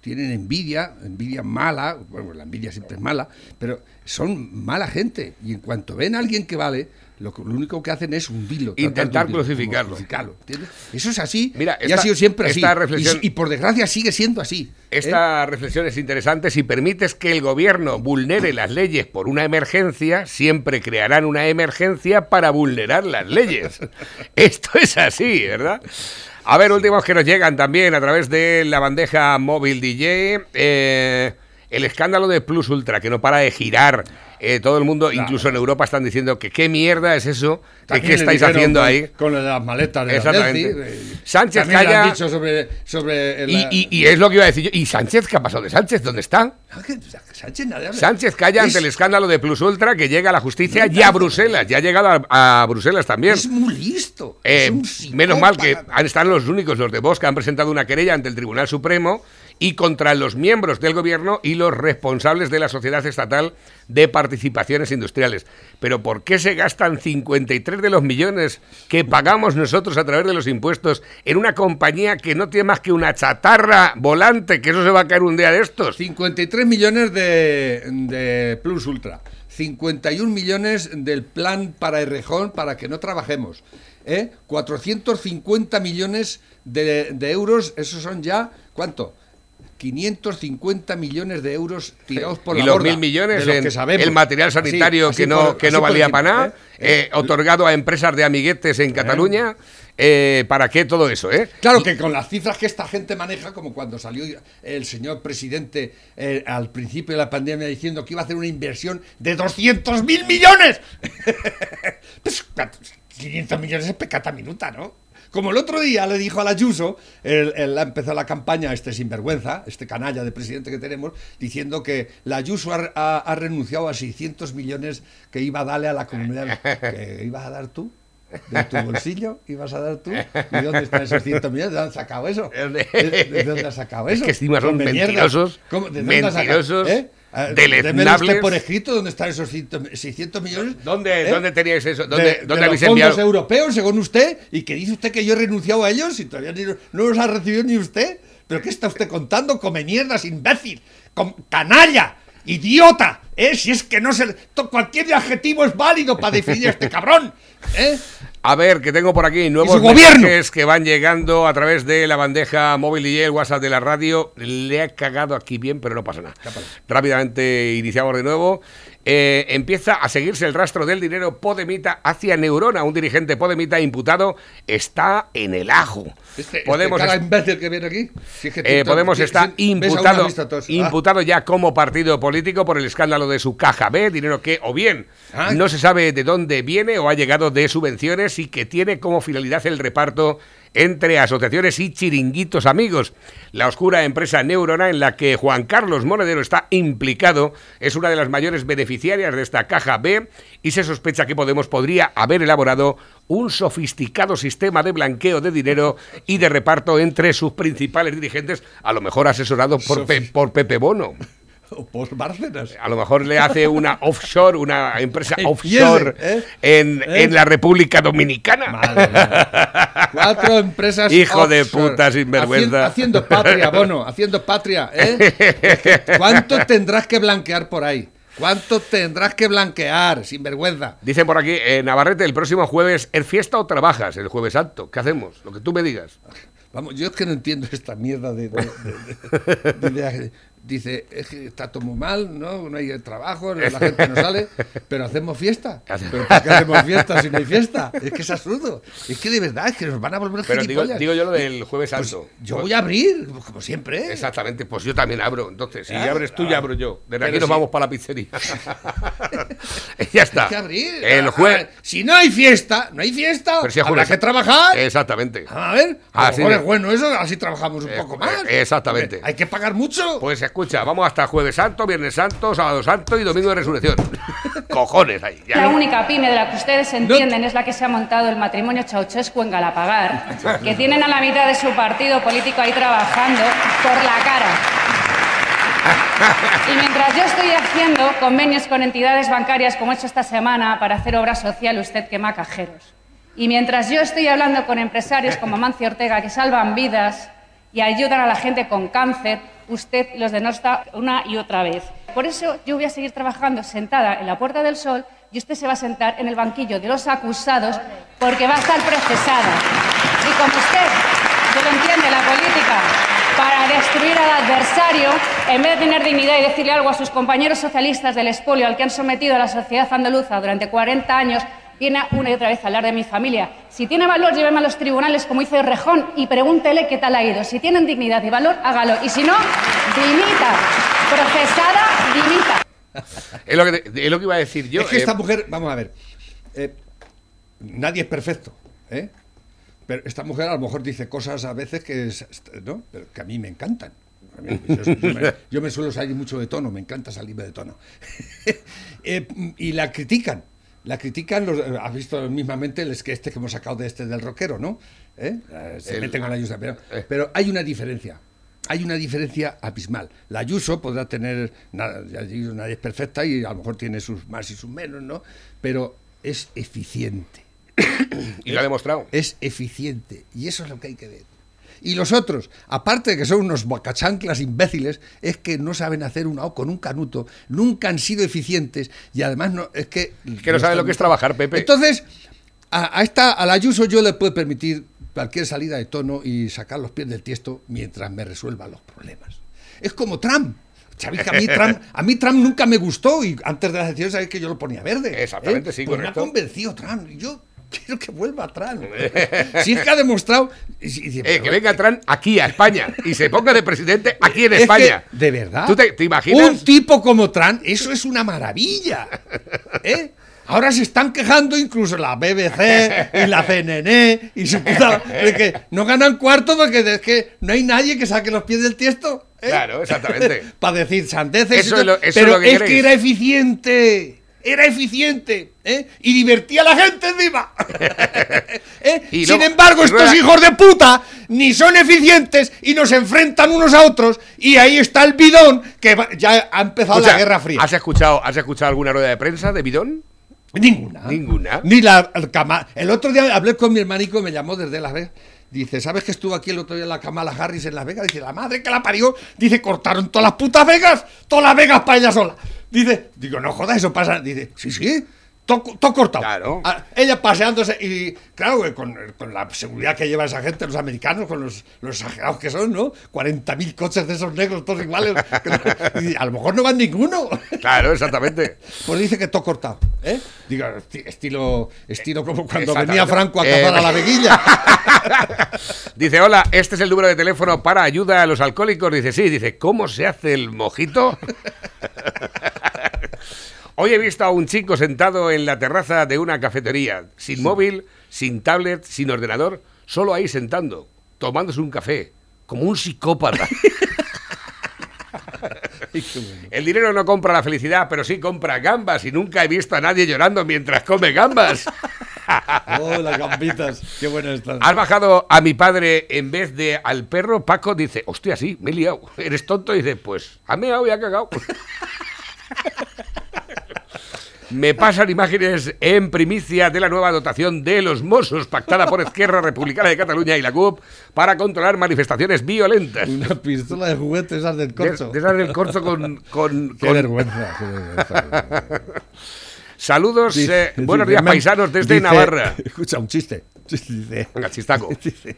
[SPEAKER 2] Tienen envidia, envidia mala, bueno, la envidia siempre es mala, pero son mala gente. Y en cuanto ven a alguien que vale, lo, que- lo único que hacen es hundirlo.
[SPEAKER 3] Intentar
[SPEAKER 2] hundirlo,
[SPEAKER 3] crucificarlo.
[SPEAKER 2] Eso es así
[SPEAKER 3] Mira,
[SPEAKER 2] y
[SPEAKER 3] esta-
[SPEAKER 2] ha sido siempre así. Y Y, por desgracia sigue siendo así. ¿eh?
[SPEAKER 3] Esta reflexión es interesante. Si permites que el gobierno vulnere las leyes por una emergencia, siempre crearán una emergencia para vulnerar las leyes. Esto es así, ¿verdad? A ver, últimos que nos llegan también a través de la bandeja móvil DJ. eh, el escándalo de Plus Ultra, que no para de girar. Eh, todo el mundo, incluso en Europa, están diciendo que qué mierda es eso, que qué estáis haciendo
[SPEAKER 2] con-
[SPEAKER 3] ahí.
[SPEAKER 2] Con las maletas de la
[SPEAKER 3] Exactamente. Sánchez
[SPEAKER 2] también le han
[SPEAKER 3] calla-
[SPEAKER 2] dicho sobre, sobre el-
[SPEAKER 3] Y, y- y es lo que iba a decir yo. ¿Y Sánchez qué ha pasado de Sánchez? ¿Dónde está?
[SPEAKER 2] Sánchez, nadie habla.
[SPEAKER 3] Sánchez calla
[SPEAKER 2] Es-
[SPEAKER 3] ante el escándalo de Plus Ultra que llega a la justicia y a Bruselas. Ya ha llegado a, a Bruselas también.
[SPEAKER 2] Es muy listo.
[SPEAKER 3] Eh,
[SPEAKER 2] es
[SPEAKER 3] menos mal que han están los únicos, los de Vox, que han presentado una querella ante el Tribunal Supremo y contra los miembros del gobierno y los responsables de la Sociedad Estatal de Participaciones Industriales. Pero ¿por qué se gastan 53 de los millones que pagamos nosotros a través de los impuestos en una compañía que no tiene más que una chatarra volante, que eso se va a caer un día de estos?
[SPEAKER 2] 53 millones de, de Plus Ultra. 51 millones del plan para Errejón para que no trabajemos. ¿eh? 450 millones de, de euros, esos son ya, ¿cuánto? 550 millones de euros tirados por
[SPEAKER 3] y
[SPEAKER 2] la
[SPEAKER 3] los
[SPEAKER 2] borda,
[SPEAKER 3] mil millones
[SPEAKER 2] los
[SPEAKER 3] en el material sanitario
[SPEAKER 2] así
[SPEAKER 3] que no,
[SPEAKER 2] por-
[SPEAKER 3] que
[SPEAKER 2] así
[SPEAKER 3] no
[SPEAKER 2] por
[SPEAKER 3] valía para nada,
[SPEAKER 2] ¿eh?
[SPEAKER 3] eh, otorgado a empresas de amiguetes en Cataluña. eh, ¿Para qué todo eso? Eh?
[SPEAKER 2] Claro
[SPEAKER 3] Y-
[SPEAKER 2] que con las cifras que esta gente maneja, como cuando salió el señor presidente eh, al principio de la pandemia diciendo que iba a hacer una inversión de 200 mil millones. pues 500 millones es pecata minuta, ¿no? Como el otro día le dijo a la Ayuso, él, él empezó la campaña, este sinvergüenza, este canalla de presidente que tenemos, diciendo que la Ayuso ha, ha- ha renunciado a 600 millones que iba a darle a la comunidad. ¿Que ibas a dar tú? ¿De tu bolsillo ibas a dar tú? ¿Y dónde están esos 100 millones? ¿De dónde has sacado eso? ¿De, de dónde has sacado
[SPEAKER 3] Es
[SPEAKER 2] eso?
[SPEAKER 3] que encima son mentirosos.
[SPEAKER 2] ¿De dónde has sacado?
[SPEAKER 3] mentirosos,
[SPEAKER 2] ¿Eh? Ah, usted por escrito dónde están esos 100 600 millones.
[SPEAKER 3] ¿Dónde,
[SPEAKER 2] ¿Eh?
[SPEAKER 3] ¿Dónde teníais eso?
[SPEAKER 2] De-
[SPEAKER 3] ¿Dónde,
[SPEAKER 2] de
[SPEAKER 3] dónde
[SPEAKER 2] los
[SPEAKER 3] habéis
[SPEAKER 2] fondos
[SPEAKER 3] enviado?
[SPEAKER 2] europeos, según usted, y que dice usted que yo he renunciado a ellos y todavía ni- no los ha recibido ni usted. ¿Pero qué está usted contando? Come mierdas, imbécil, com- canalla, idiota, ¿eh? Si es que no se... Cualquier adjetivo es válido para definir a este cabrón, ¿eh?
[SPEAKER 3] A ver, que tengo por aquí nuevos mensajes que van llegando a través de la bandeja móvil y el WhatsApp de la radio. Le ha cagado aquí bien, pero no pasa nada. Rápidamente iniciamos de nuevo. Eh, empieza a seguirse el rastro del dinero Podemita hacia Neurona. Un dirigente Podemita imputado está en el ajo.
[SPEAKER 2] Este,
[SPEAKER 3] Podemos
[SPEAKER 2] este cara
[SPEAKER 3] est-
[SPEAKER 2] imbécil que viene aquí. Si es que
[SPEAKER 3] eh,
[SPEAKER 2] tú-
[SPEAKER 3] Podemos está imputado.
[SPEAKER 2] Ah.
[SPEAKER 3] imputado ya como partido político por el escándalo de su caja B, dinero que o bien
[SPEAKER 2] Ah.
[SPEAKER 3] no se sabe de dónde viene o ha llegado de subvenciones y que tiene como finalidad el reparto entre asociaciones y chiringuitos amigos. La oscura empresa Neurona en la que Juan Carlos Monedero está implicado es una de las mayores beneficiarias de esta caja B y se sospecha que Podemos podría haber elaborado un sofisticado sistema de blanqueo de dinero y de reparto entre sus principales dirigentes, a lo mejor asesorado por, Pe- por Pepe Bono.
[SPEAKER 2] O por Bárcenas.
[SPEAKER 3] A lo mejor le hace una offshore, una empresa
[SPEAKER 2] Eh,
[SPEAKER 3] offshore
[SPEAKER 2] ¿eh?
[SPEAKER 3] en,
[SPEAKER 2] ¿Eh?
[SPEAKER 3] en la República Dominicana.
[SPEAKER 2] Madre mía. Cuatro empresas.
[SPEAKER 3] Hijo de puta, sinvergüenza.
[SPEAKER 2] Haciendo, haciendo patria, Bono, haciendo patria. ¿eh? ¿Cuánto tendrás que blanquear por ahí? ¿Cuánto tendrás que blanquear, sinvergüenza?
[SPEAKER 3] Dicen por aquí, eh, Navarrete, el próximo jueves, ¿es fiesta o trabajas el jueves santo? ¿Qué hacemos? Lo que tú me digas.
[SPEAKER 2] Vamos, yo es que no entiendo esta mierda de- dice, es que está todo muy mal, ¿no? No hay trabajo, la gente no sale, pero hacemos fiesta. ¿Pero por qué hacemos fiesta si no hay fiesta? Es que es absurdo. Es que de verdad, es que nos van a volver
[SPEAKER 3] Pero digo, digo yo lo del jueves santo.
[SPEAKER 2] Yo voy a abrir, como siempre.
[SPEAKER 3] Exactamente, pues yo también abro. Entonces, si
[SPEAKER 2] Ah,
[SPEAKER 3] abres tú, ya abro yo. Desde aquí
[SPEAKER 2] Pero
[SPEAKER 3] nos
[SPEAKER 2] sí.
[SPEAKER 3] vamos para la pizzería. ya está.
[SPEAKER 2] Hay que abrir.
[SPEAKER 3] El
[SPEAKER 2] A
[SPEAKER 3] jueves.
[SPEAKER 2] si no hay fiesta, no hay fiesta.
[SPEAKER 3] Pero si
[SPEAKER 2] habrá que trabajar.
[SPEAKER 3] Exactamente.
[SPEAKER 2] A ver, a lo mejor es bueno eso, así trabajamos un
[SPEAKER 3] Eh,
[SPEAKER 2] poco más.
[SPEAKER 3] exactamente.
[SPEAKER 2] Hay que pagar mucho.
[SPEAKER 3] Pues escucha, vamos hasta Jueves Santo, Viernes Santo, Sábado Santo y Domingo de Resurrección. Cojones ahí. ya
[SPEAKER 6] La
[SPEAKER 3] no-
[SPEAKER 6] única pyme de la que ustedes entienden es la que se ha montado el matrimonio Ceausescu en Galapagar, que tienen a la mitad de su partido político ahí trabajando por la cara. Y mientras yo estoy haciendo convenios con entidades bancarias como he hecho esta semana para hacer obra social, usted quema cajeros. Y mientras yo estoy hablando con empresarios como Mancio Ortega que salvan vidas y ayudan a la gente con cáncer, usted los denosta una y otra vez. Por eso yo voy a seguir trabajando sentada en la Puerta del Sol y usted se va a sentar en el banquillo de los acusados porque va a estar procesada. Y como usted, yo lo entiende, la política, para destruir al adversario, en vez de tener dignidad y decirle algo a sus compañeros socialistas del expolio al que han sometido a la sociedad andaluza durante 40 años, viene una y otra vez a hablar de mi familia. Si tiene valor, lléveme a los tribunales como hizo Rejón y pregúntele qué tal ha ido. Si tienen dignidad y valor, hágalo. Y si no, dimita. Procesada, dimita.
[SPEAKER 3] Es lo, que te- es lo que iba a decir yo.
[SPEAKER 2] es que
[SPEAKER 3] eh,
[SPEAKER 2] esta mujer, vamos a ver, eh, nadie es perfecto, ¿eh? Pero esta mujer a lo mejor dice cosas a veces que, es- ¿no? Pero que a mí me encantan. A mí- yo, yo me, yo me suelo salir mucho de tono, me encanta salirme de tono. Eh, y la critican. La critican, los, has visto mismamente el que este que hemos sacado de este del rockero, ¿no? ¿Eh? Eh, Se
[SPEAKER 3] El-
[SPEAKER 2] meten con la Ayuso. Pero,
[SPEAKER 3] Eh.
[SPEAKER 2] pero hay una diferencia. Hay una diferencia abismal. La Ayuso podrá tener, nada, nadie es perfecta y a lo mejor tiene sus más y sus menos, ¿no? Pero es eficiente.
[SPEAKER 3] y lo ha demostrado.
[SPEAKER 2] Es eficiente. Y eso es lo que hay que ver. Y los otros, aparte de que son unos bocachanclas imbéciles, es que no saben hacer una O con un canuto, nunca han sido eficientes y además no, es que...
[SPEAKER 3] Que no sabe lo que es trabajar, Pepe.
[SPEAKER 2] Entonces, a, a esta, a la Ayuso yo le puedo permitir cualquier salida de tono y sacar los pies del tiesto mientras me resuelva los problemas. Es como Trump. ¿Sabéis que a mí Trump, a mí Trump nunca me gustó y antes de las elecciones sabéis que yo lo ponía verde? ¿eh?
[SPEAKER 3] Exactamente, sí,
[SPEAKER 2] Pues me ha convencido Trump. Yo quiero que vuelva Trump. si es que ha demostrado... y- y dice,
[SPEAKER 3] Eh, que venga Trump aquí a España y se ponga de presidente aquí en
[SPEAKER 2] es que,
[SPEAKER 3] España.
[SPEAKER 2] de verdad.
[SPEAKER 3] ¿Tú te, te imaginas?
[SPEAKER 2] Un tipo como Trump, eso es una maravilla. ¿eh? Ahora se están quejando incluso la BBC y la CNN y su puta, de que no ganan cuarto porque es que no hay nadie que saque los pies del tiesto. ¿eh?
[SPEAKER 3] Claro, exactamente.
[SPEAKER 2] Para decir sandeces. y
[SPEAKER 3] Eso
[SPEAKER 2] tal.
[SPEAKER 3] es lo- eso es
[SPEAKER 2] Pero
[SPEAKER 3] lo que
[SPEAKER 2] es que era eficiente. Era eficiente. ¿eh? Y divertía a la gente encima. ¿eh?
[SPEAKER 3] Y
[SPEAKER 2] Sin
[SPEAKER 3] luego-
[SPEAKER 2] embargo, estos
[SPEAKER 3] Rueda-
[SPEAKER 2] hijos de puta ni son eficientes y nos enfrentan unos a otros. Y ahí está el bidón que va- ya ha empezado la Guerra Fría.
[SPEAKER 3] ¿has escuchado, ¿Has escuchado alguna rueda de prensa de Bidón?
[SPEAKER 2] Ninguna.
[SPEAKER 3] Ninguna.
[SPEAKER 2] Ni la el otro día hablé con mi hermanico, me llamó desde Las Vegas. Dice, ¿sabes que estuvo aquí el otro día la Kamala Harris en Las Vegas? Dice, la madre que la parió. Dice, cortaron todas las putas Vegas. Todas las Vegas para ella sola. Dice, digo, no jodas, eso pasa. Dice, sí, sí. Todo, cortado.
[SPEAKER 3] Claro.
[SPEAKER 2] Ah, ella paseándose y, claro, con, con la seguridad que lleva esa gente, los americanos, con los, los exagerados que son, ¿no? 40.000 coches de esos negros, todos iguales. no- y a lo mejor no van ninguno.
[SPEAKER 3] Claro, exactamente.
[SPEAKER 2] Pues dice que todo cortado, ¿eh? Digo, esti- estilo, estilo como cuando venía Franco a
[SPEAKER 3] Eh,
[SPEAKER 2] cazar a la veguilla.
[SPEAKER 3] Dice, hola, este es el número de teléfono para ayuda a los alcohólicos. Dice, sí, dice, ¿cómo se hace el mojito? Hoy he visto a un chico sentado en la terraza de una cafetería, sin móvil, sin tablet, sin ordenador, solo ahí sentando, tomándose un café, como un psicópata. El dinero no compra la felicidad, pero sí compra gambas y nunca he visto a nadie llorando mientras come gambas.
[SPEAKER 2] Oh, las gambitas. Qué buenas están.
[SPEAKER 3] Has bajado a mi padre en vez de al perro. Paco dice, hostia, sí, me he liado. Eres tonto. Y dice, pues, ha meado y ha cagado. Me pasan imágenes en primicia de la nueva dotación de los Mossos pactada por Esquerra Republicana de Cataluña y la CUP para controlar manifestaciones violentas.
[SPEAKER 2] Una pistola de juguete, esas del
[SPEAKER 3] De,
[SPEAKER 2] corcho.
[SPEAKER 3] de esas del corcho con... con-
[SPEAKER 2] Qué
[SPEAKER 3] con-
[SPEAKER 2] vergüenza. qué vergüenza.
[SPEAKER 3] Saludos, eh, buenos días paisanos desde
[SPEAKER 2] dice-
[SPEAKER 3] Navarra.
[SPEAKER 2] Escucha, un chiste. Dice,
[SPEAKER 3] Venga, chistaco.
[SPEAKER 2] dice,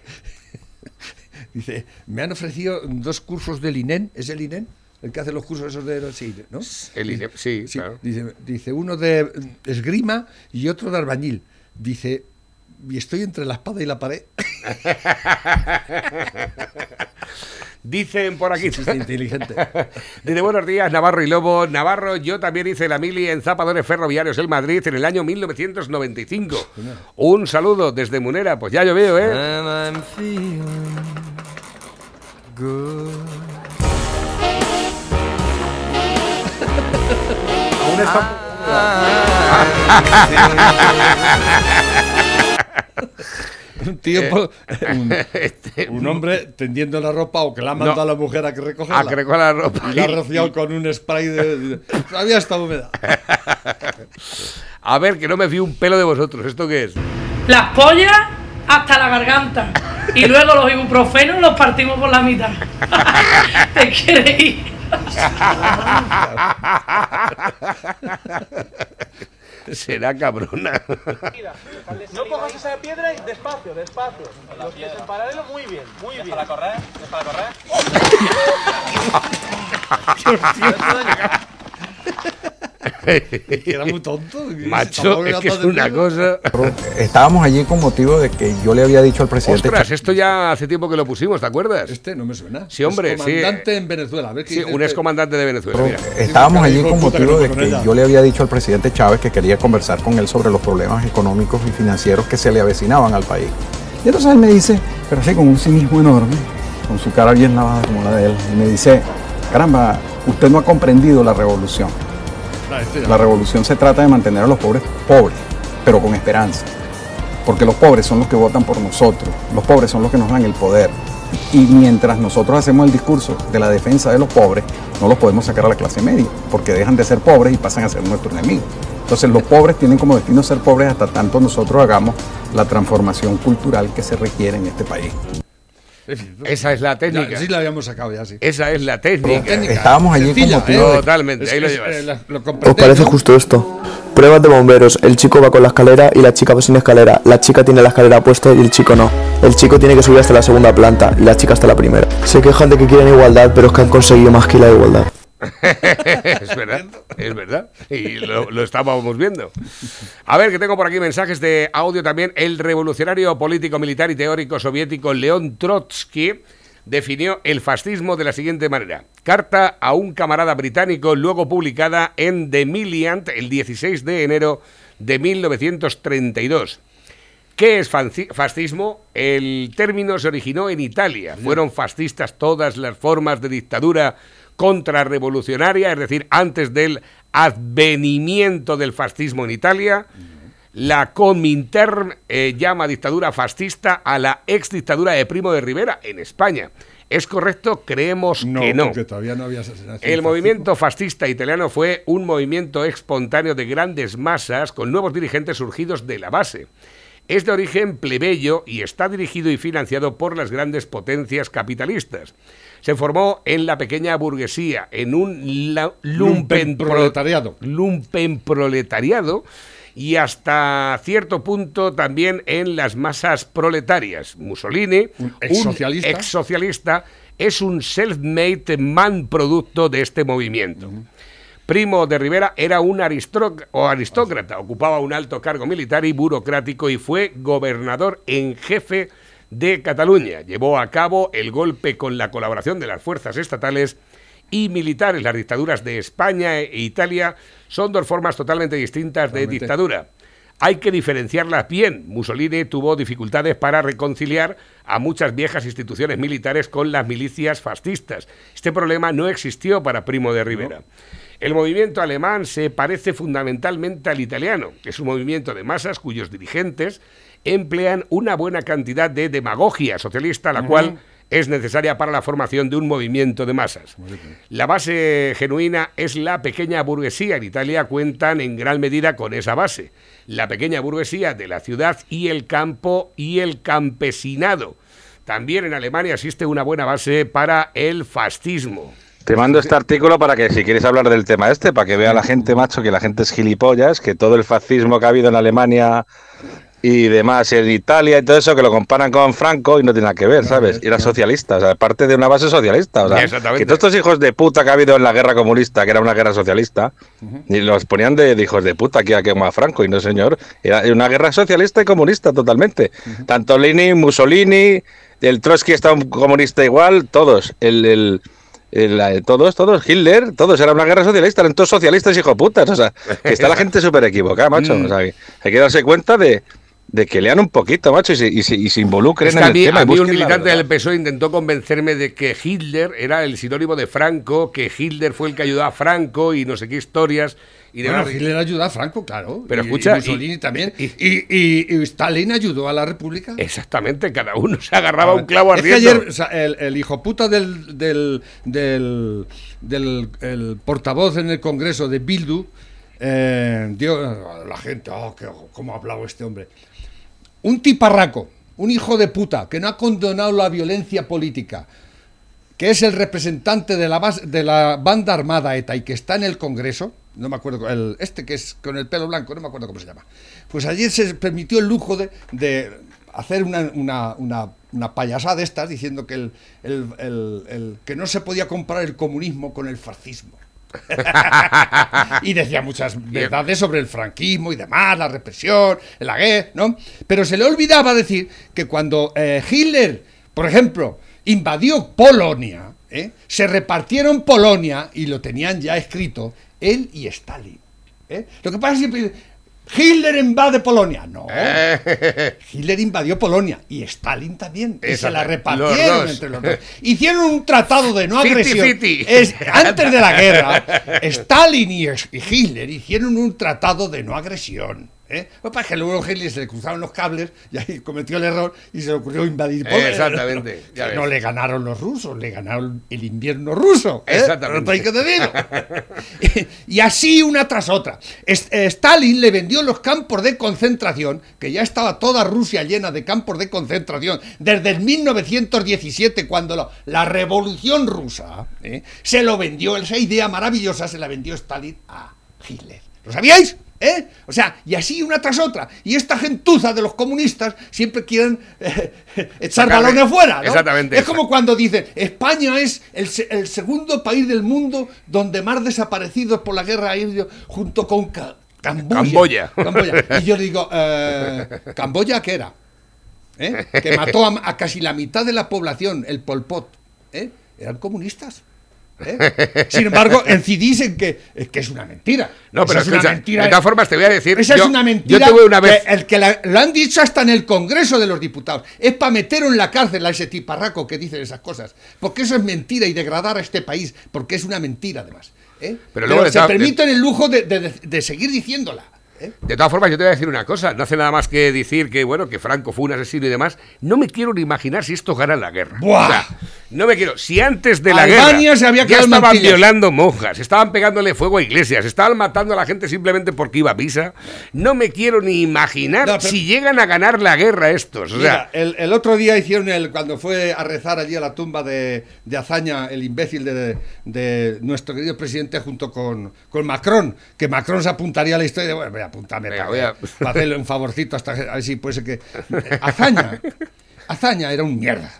[SPEAKER 2] dice, me han ofrecido dos cursos del INEN. ¿Es el INEN? El que hace los cursos esos de... Sí, ¿no?
[SPEAKER 3] El INEN, sí, claro.
[SPEAKER 2] Dice, dice uno de esgrima y otro de albañil. Dice, y estoy entre la espada y la pared.
[SPEAKER 3] Dicen por aquí.
[SPEAKER 2] Chiste inteligente.
[SPEAKER 3] Dice buenos días, Navarro y Lobo. Navarro, yo también hice la mili en Zapadores Ferroviarios el Madrid en el año 1995. Un saludo desde Munera, pues ya llovió, ¿eh?
[SPEAKER 7] And I'm feeling good.
[SPEAKER 2] Aún está. un tío, po- un,
[SPEAKER 3] Este,
[SPEAKER 2] un hombre tendiendo la ropa o que la ha mandado
[SPEAKER 3] No.
[SPEAKER 2] a la mujer a que recoja.
[SPEAKER 3] Ah, que recoja la ropa.
[SPEAKER 2] Y la ha rociado con un spray de. de- Todavía está húmeda.
[SPEAKER 3] A ver, que no me fío un pelo de vosotros. ¿Esto qué es?
[SPEAKER 7] Las pollas hasta la garganta. Y luego los ibuprofenos los partimos por la mitad. ¿Te quieres ir?
[SPEAKER 3] Será cabrona.
[SPEAKER 8] No cojas esa piedra y despacio, despacio. Los pies en paralelo, muy bien, muy bien. para correr? ¿Es para correr?
[SPEAKER 2] Era muy tonto.
[SPEAKER 3] Macho, es que es una cosa.
[SPEAKER 9] Estábamos allí con motivo de que yo le había dicho al presidente
[SPEAKER 3] Ostras, esto ya hace tiempo que lo pusimos, ¿te acuerdas?
[SPEAKER 2] Este no me suena.
[SPEAKER 3] Sí, hombre, sí.
[SPEAKER 2] comandante en Venezuela. A ver qué
[SPEAKER 3] Sí, un
[SPEAKER 2] este-
[SPEAKER 3] excomandante de Venezuela. Mira.
[SPEAKER 9] Estábamos allí con motivo de que yo le había dicho al presidente Chávez que quería conversar con él sobre los problemas económicos y financieros que se le avecinaban al país. Y entonces él me dice, pero así con un cinismo enorme, con su cara bien lavada como la de él, y me dice, caramba, usted no ha comprendido la revolución. La revolución se trata de mantener a los pobres pobres, pero con esperanza. Porque los pobres son los que votan por nosotros, los pobres son los que nos dan el poder. Y mientras nosotros hacemos el discurso de la defensa de los pobres, no los podemos sacar a la clase media, porque dejan de ser pobres y pasan a ser nuestro enemigo. Entonces los pobres tienen como destino ser pobres hasta tanto nosotros hagamos la transformación cultural que se requiere en este país.
[SPEAKER 3] Esa es la
[SPEAKER 2] Ya,
[SPEAKER 3] técnica.
[SPEAKER 2] sí, la habíamos sacado ya, sí.
[SPEAKER 3] Esa es la técnica.
[SPEAKER 2] Técnica,
[SPEAKER 9] Estábamos allí
[SPEAKER 2] sencilla,
[SPEAKER 9] motivo
[SPEAKER 2] ¿eh?
[SPEAKER 3] Totalmente,
[SPEAKER 2] Es-
[SPEAKER 3] ahí lo llevas.
[SPEAKER 2] eh, la- lo
[SPEAKER 10] ¿Os parece
[SPEAKER 2] ¿no?
[SPEAKER 10] justo esto? Pruebas de bomberos. El chico va con la escalera y la chica va sin escalera. La chica tiene la escalera puesta y el chico no. El chico tiene que subir hasta la segunda planta y la chica hasta la primera. Se quejan de que quieren igualdad, pero es que han conseguido más que la igualdad.
[SPEAKER 3] es verdad, es verdad. Y lo, estábamos viendo. A ver, que tengo por aquí mensajes de audio también. El revolucionario político, militar y teórico soviético León Trotsky definió el fascismo de la siguiente manera. Carta a un camarada británico, luego publicada en The Milliant el 16 de enero de 1932. ¿Qué es fascismo? El término se originó en Italia. Fueron fascistas todas las formas de dictadura contrarrevolucionaria, es decir, antes del advenimiento del fascismo en Italia. La Comintern eh, llama dictadura fascista a la ex dictadura de Primo de Rivera en España. ¿Es correcto? Creemos
[SPEAKER 2] No,
[SPEAKER 3] que no.
[SPEAKER 2] porque todavía no había asesinación.
[SPEAKER 3] El movimiento fascista italiano fue un movimiento espontáneo de grandes masas con nuevos dirigentes surgidos de la base. Es de origen plebeyo y está dirigido y financiado por las grandes potencias capitalistas. Se formó en la pequeña burguesía, en un la- lumpen
[SPEAKER 2] Lumpenproletariado.
[SPEAKER 3] lumpenproletariado y hasta cierto punto también en las masas proletarias. Mussolini,
[SPEAKER 2] Un exsocialista.
[SPEAKER 3] exsocialista, es un self-made man producto de este movimiento. Primo de Rivera era un o aristócrata, ocupaba un alto cargo militar y burocrático y fue gobernador en jefe de Cataluña. Llevó a cabo el golpe con la colaboración de las fuerzas estatales y militares. Las dictaduras de España e Italia son dos formas totalmente distintas de dictadura. Hay que diferenciarlas bien. Mussolini tuvo dificultades para reconciliar a muchas viejas instituciones militares con las milicias fascistas. Este problema no existió para Primo de Rivera. El movimiento alemán se parece fundamentalmente al italiano. Es un movimiento de masas cuyos dirigentes emplean una buena cantidad de demagogia socialista, la cual es necesaria para la formación de un movimiento de masas. La base genuina es la pequeña burguesía. En Italia cuentan en gran medida con esa base. La pequeña burguesía de la ciudad y el campo y el campesinado. También en Alemania existe una buena base para el fascismo.
[SPEAKER 11] Te mando este artículo para que si quieres hablar del tema este, para que vea la gente, macho, que la gente es gilipollas, que todo el fascismo que ha habido en Alemania y demás, en Italia y todo eso, que lo comparan con Franco y no tiene nada que ver, ¿sabes? Y era socialista, o sea, parte de una base socialista, o sea,
[SPEAKER 3] Exactamente.
[SPEAKER 11] que todos estos hijos de puta que ha habido en la guerra comunista, que era una guerra socialista, y los ponían de, de hijos de puta aquí a quemar a Franco, y no señor, era una guerra socialista y comunista totalmente. Tanto Lenin, Mussolini, el Trotsky está un comunista igual, todos, el- el el- todos, todos, Hitler, todos, era una guerra socialista, eran todos socialistas hijo putas, o sea, que está la gente súper equivocada, macho, o sea, que hay que darse cuenta de, de que lean un poquito, macho, y se, y se- y se involucren
[SPEAKER 3] Es que
[SPEAKER 11] en
[SPEAKER 3] a
[SPEAKER 11] el
[SPEAKER 3] mí,
[SPEAKER 11] tema.
[SPEAKER 3] a mí un militante del PSOE intentó convencerme de que Hitler era el sinónimo de Franco, que Hitler fue el que ayudó a Franco y no sé qué historias. Y de
[SPEAKER 2] Bueno,
[SPEAKER 3] verdad-
[SPEAKER 2] Hitler ayudó a Franco, claro.
[SPEAKER 3] Pero
[SPEAKER 2] y-
[SPEAKER 3] escucha,
[SPEAKER 2] y Mussolini también. Y, y- y Stalin ayudó a la República.
[SPEAKER 3] Exactamente, cada uno se agarraba un clavo
[SPEAKER 2] Es que ayer o sea, el, el hijo puta del, del, del, del- el portavoz en el Congreso de Bildu eh, dio a la gente, oh, qué- cómo ha hablado este hombre. Un tiparraco, un hijo de puta que no ha condenado la violencia política, que es el representante de la, bas- de la banda armada ETA y que está en el Congreso, no me acuerdo, el, este que es con el pelo blanco, no me acuerdo cómo se llama, pues ayer se permitió el lujo de, hacer una, payasada de estas diciendo que, que no se podía comparar el comunismo con el fascismo. y decía muchas verdades sobre el franquismo y demás, la represión, la guerra, ¿no? Pero se le olvidaba decir que cuando eh, Hitler, por ejemplo, invadió Polonia, ¿eh? se repartieron Polonia y lo tenían ya escrito él y Stalin. ¿eh? Lo que pasa es que Hitler invade Polonia. No. Hitler invadió Polonia y Stalin también. Y se la repartieron
[SPEAKER 3] Los
[SPEAKER 2] entre los dos. Hicieron un tratado de no
[SPEAKER 3] Fiti,
[SPEAKER 2] agresión.
[SPEAKER 3] fiti.
[SPEAKER 2] Es- antes de la guerra, Stalin y, y Hitler hicieron un tratado de no agresión. ¿Eh? Lo que pasa es que luego Hitler se le cruzaron los cables y ahí cometió el error y se le ocurrió invadir Polonia.
[SPEAKER 3] Exactamente, ya
[SPEAKER 2] no le ganaron los rusos, le ganaron el invierno ruso. ¿eh?
[SPEAKER 3] Exactamente.
[SPEAKER 2] No hay que decirlo. y así una tras otra. Eh, Stalin le vendió los campos de concentración, que ya estaba toda Rusia llena de campos de concentración, desde el 1917, cuando la revolución rusa ¿eh? se lo vendió, esa idea maravillosa se la vendió Stalin a Hitler. ¿Lo sabíais? ¿Eh? O sea, y así una tras otra. Y esta gentuza de los comunistas siempre quieren eh, echar balones fuera. ¿no?
[SPEAKER 3] Exactamente.
[SPEAKER 2] Es como cuando dicen, España es el, el segundo país del mundo donde más desaparecidos por la guerra ido junto con Ca- Camboya.
[SPEAKER 3] Camboya.
[SPEAKER 2] Camboya. Y yo digo, eh, ¿Camboya qué era? ¿Eh? Que mató a, a casi la mitad de la población, el Pol Pot. ¿eh? Eran comunistas. ¿Eh? Sin embargo, en que, es que es una mentira.
[SPEAKER 3] No, pero
[SPEAKER 2] es
[SPEAKER 3] escucha,
[SPEAKER 2] una mentira.
[SPEAKER 3] de todas formas te voy a decir,
[SPEAKER 2] Esa
[SPEAKER 3] yo-
[SPEAKER 2] es una
[SPEAKER 3] yo
[SPEAKER 2] mentira.
[SPEAKER 3] tuve una vez-
[SPEAKER 2] que el que la- lo han dicho hasta en el Congreso de los Diputados. Es para meter en la cárcel a ese tiparraco que dice esas cosas. Porque eso es mentira y degradar a este país. Porque es una mentira, además. ¿eh?
[SPEAKER 3] Pero luego
[SPEAKER 2] se permiten el lujo de, de- de seguir diciéndola. ¿Eh?
[SPEAKER 3] De todas formas, yo te voy a decir una cosa. No hace nada más que decir que, bueno, que Franco fue un asesino y demás. No me quiero ni imaginar si estos ganan la guerra.
[SPEAKER 2] ¡Buah!
[SPEAKER 3] O sea, no me quiero. Si antes de la
[SPEAKER 2] Albania
[SPEAKER 3] guerra
[SPEAKER 2] se había
[SPEAKER 3] ya estaban
[SPEAKER 2] mantillas.
[SPEAKER 3] violando monjas, estaban pegándole fuego a iglesias, estaban matando a la gente simplemente porque iba a misa, no me quiero ni imaginar
[SPEAKER 2] No, pero-
[SPEAKER 3] si llegan a ganar la guerra estos. O sea,
[SPEAKER 2] Mira, el, el otro día hicieron el cuando fue a rezar allí a la tumba de, de Azaña, el imbécil de, de nuestro querido presidente junto con, con Macron, que Macron se apuntaría a la historia de bueno, apuntarme
[SPEAKER 3] Venga,
[SPEAKER 2] para,
[SPEAKER 3] voy a-
[SPEAKER 2] para hacerle un favorcito hasta a ver si puede ser que Azaña, Azaña era un mierda,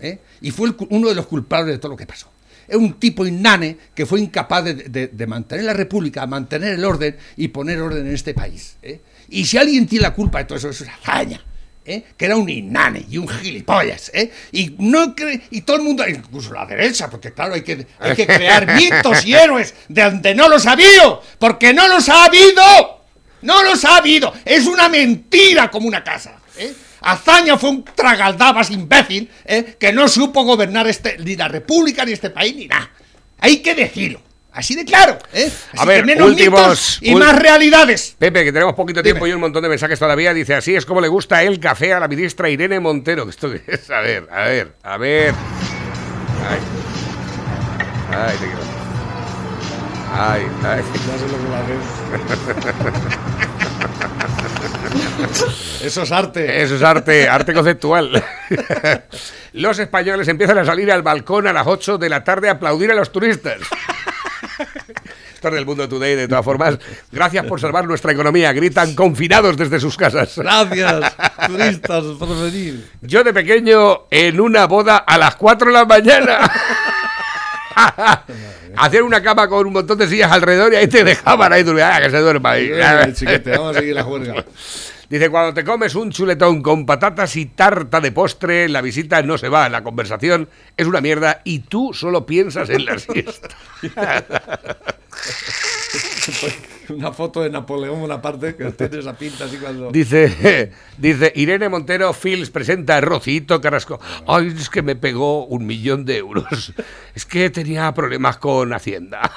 [SPEAKER 2] ¿eh? y fue el uno de los culpables de todo lo que pasó. Es un tipo inane que fue incapaz de, de- de mantener la república, mantener el orden y poner orden en este país. ¿eh? Y si alguien tiene la culpa de todo eso, eso es Azaña. ¿eh? que era un inane y un gilipollas, ¿eh? y no cre- y todo el mundo, incluso la derecha, porque claro, hay que, hay que crear mitos y héroes de donde no los ha habido, porque no los ha habido, no los ha habido, es una mentira como una casa. ¿eh? Azaña fue un tragaldabas imbécil ¿eh? que no supo gobernar este, ni la república, ni este país, ni nada. Hay que decirlo, así de claro. ¿eh? Así
[SPEAKER 3] A ver,
[SPEAKER 2] que menos
[SPEAKER 3] últimos-
[SPEAKER 2] y más realidades.
[SPEAKER 3] Pepe, que tenemos poquito tiempo y un montón de mensajes todavía, dice así es como le gusta el café a la ministra Irene Montero. ¿Esto es? A ver, a ver, a ver. Ay, ay, te quiero. Ay, ay.
[SPEAKER 2] Eso es arte.
[SPEAKER 3] Eso es arte, arte conceptual. Los españoles empiezan a salir al balcón a las 8 de la tarde a aplaudir a los turistas. Del Mundo Today, de todas formas. Gracias por salvar nuestra economía. Gritan confinados desde sus casas.
[SPEAKER 2] Gracias, turistas, por venir.
[SPEAKER 3] Yo de pequeño en una boda a las 4 de la mañana. Hacer una cama con un montón de sillas alrededor y ahí te dejaban ahí durmiendo. Ah, que se duerma ahí.
[SPEAKER 2] Chiquete, vamos a seguir la juerga.
[SPEAKER 3] Dice, cuando te comes un chuletón con patatas y tarta de postre, la visita no se va, la conversación es una mierda y tú solo piensas en la siesta.
[SPEAKER 2] una foto de Napoleón Bonaparte que tiene esa pinta así cuando...
[SPEAKER 3] Dice, dice Irene Montero Fils presenta a Rocito Carrasco. Ay, es que me pegó un millón de euros. Es que tenía problemas con Hacienda.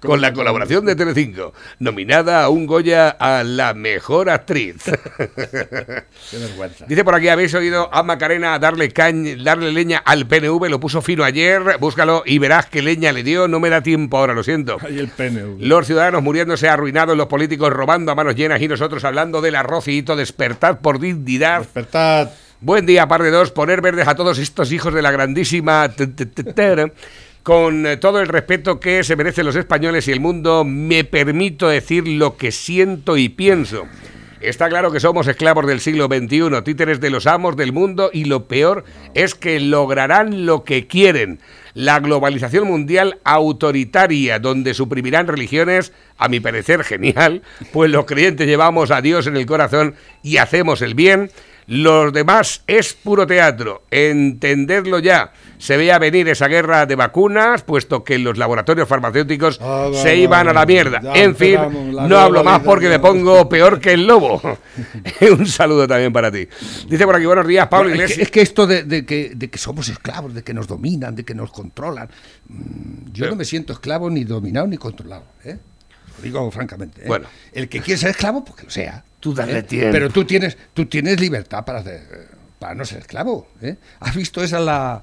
[SPEAKER 3] con la colaboración de Telecinco. Nominada a un Goya a la mejor actriz.
[SPEAKER 2] Qué vergüenza.
[SPEAKER 3] Dice por aquí, habéis oído a Macarena darle, cañ- darle leña al PNV, lo puso fino ayer, búscalo y verás qué leña le dio, no me da tiempo ahora, lo siento.
[SPEAKER 2] Ahí el PNV.
[SPEAKER 3] Los ciudadanos muriéndose arruinados, los políticos robando a manos llenas y nosotros hablando del arrocito, despertad por dignidad.
[SPEAKER 2] Despertad.
[SPEAKER 3] Buen día, par de dos, poner verdes a todos estos hijos de la grandísima... Con eh, todo el respeto que se merecen los españoles y el mundo, me permito decir lo que siento y pienso. Está claro que somos esclavos del siglo XXI, títeres de los amos del mundo y lo peor es que lograrán lo que quieren. La globalización mundial autoritaria, donde suprimirán religiones, a mi parecer genial, pues los creyentes llevamos a Dios en el corazón y hacemos el bien. Los demás es puro teatro. Entenderlo ya. Se veía venir esa guerra de vacunas, puesto que los laboratorios farmacéuticos
[SPEAKER 2] Ah,
[SPEAKER 3] se iban a la mierda.
[SPEAKER 2] Ya
[SPEAKER 3] En fin, no hablo más porque me pongo peor que el lobo. Un saludo también para ti. Dice por aquí, buenos días, Pablo
[SPEAKER 2] Bueno, es, que,
[SPEAKER 3] Iglesias.
[SPEAKER 2] es que esto de, de que, de que somos esclavos, de que nos dominan, de que nos controlan, mm, yo no me siento esclavo ni dominado ni controlado. ¿eh? Lo digo francamente. ¿eh?
[SPEAKER 3] Bueno.
[SPEAKER 2] El que quiere ser esclavo, pues que lo sea.
[SPEAKER 3] Tú dale
[SPEAKER 2] ¿eh?
[SPEAKER 3] tiempo.
[SPEAKER 2] Pero tú tienes, tú tienes libertad para, hacer- para no ser esclavo. ¿eh? ¿Has visto esa la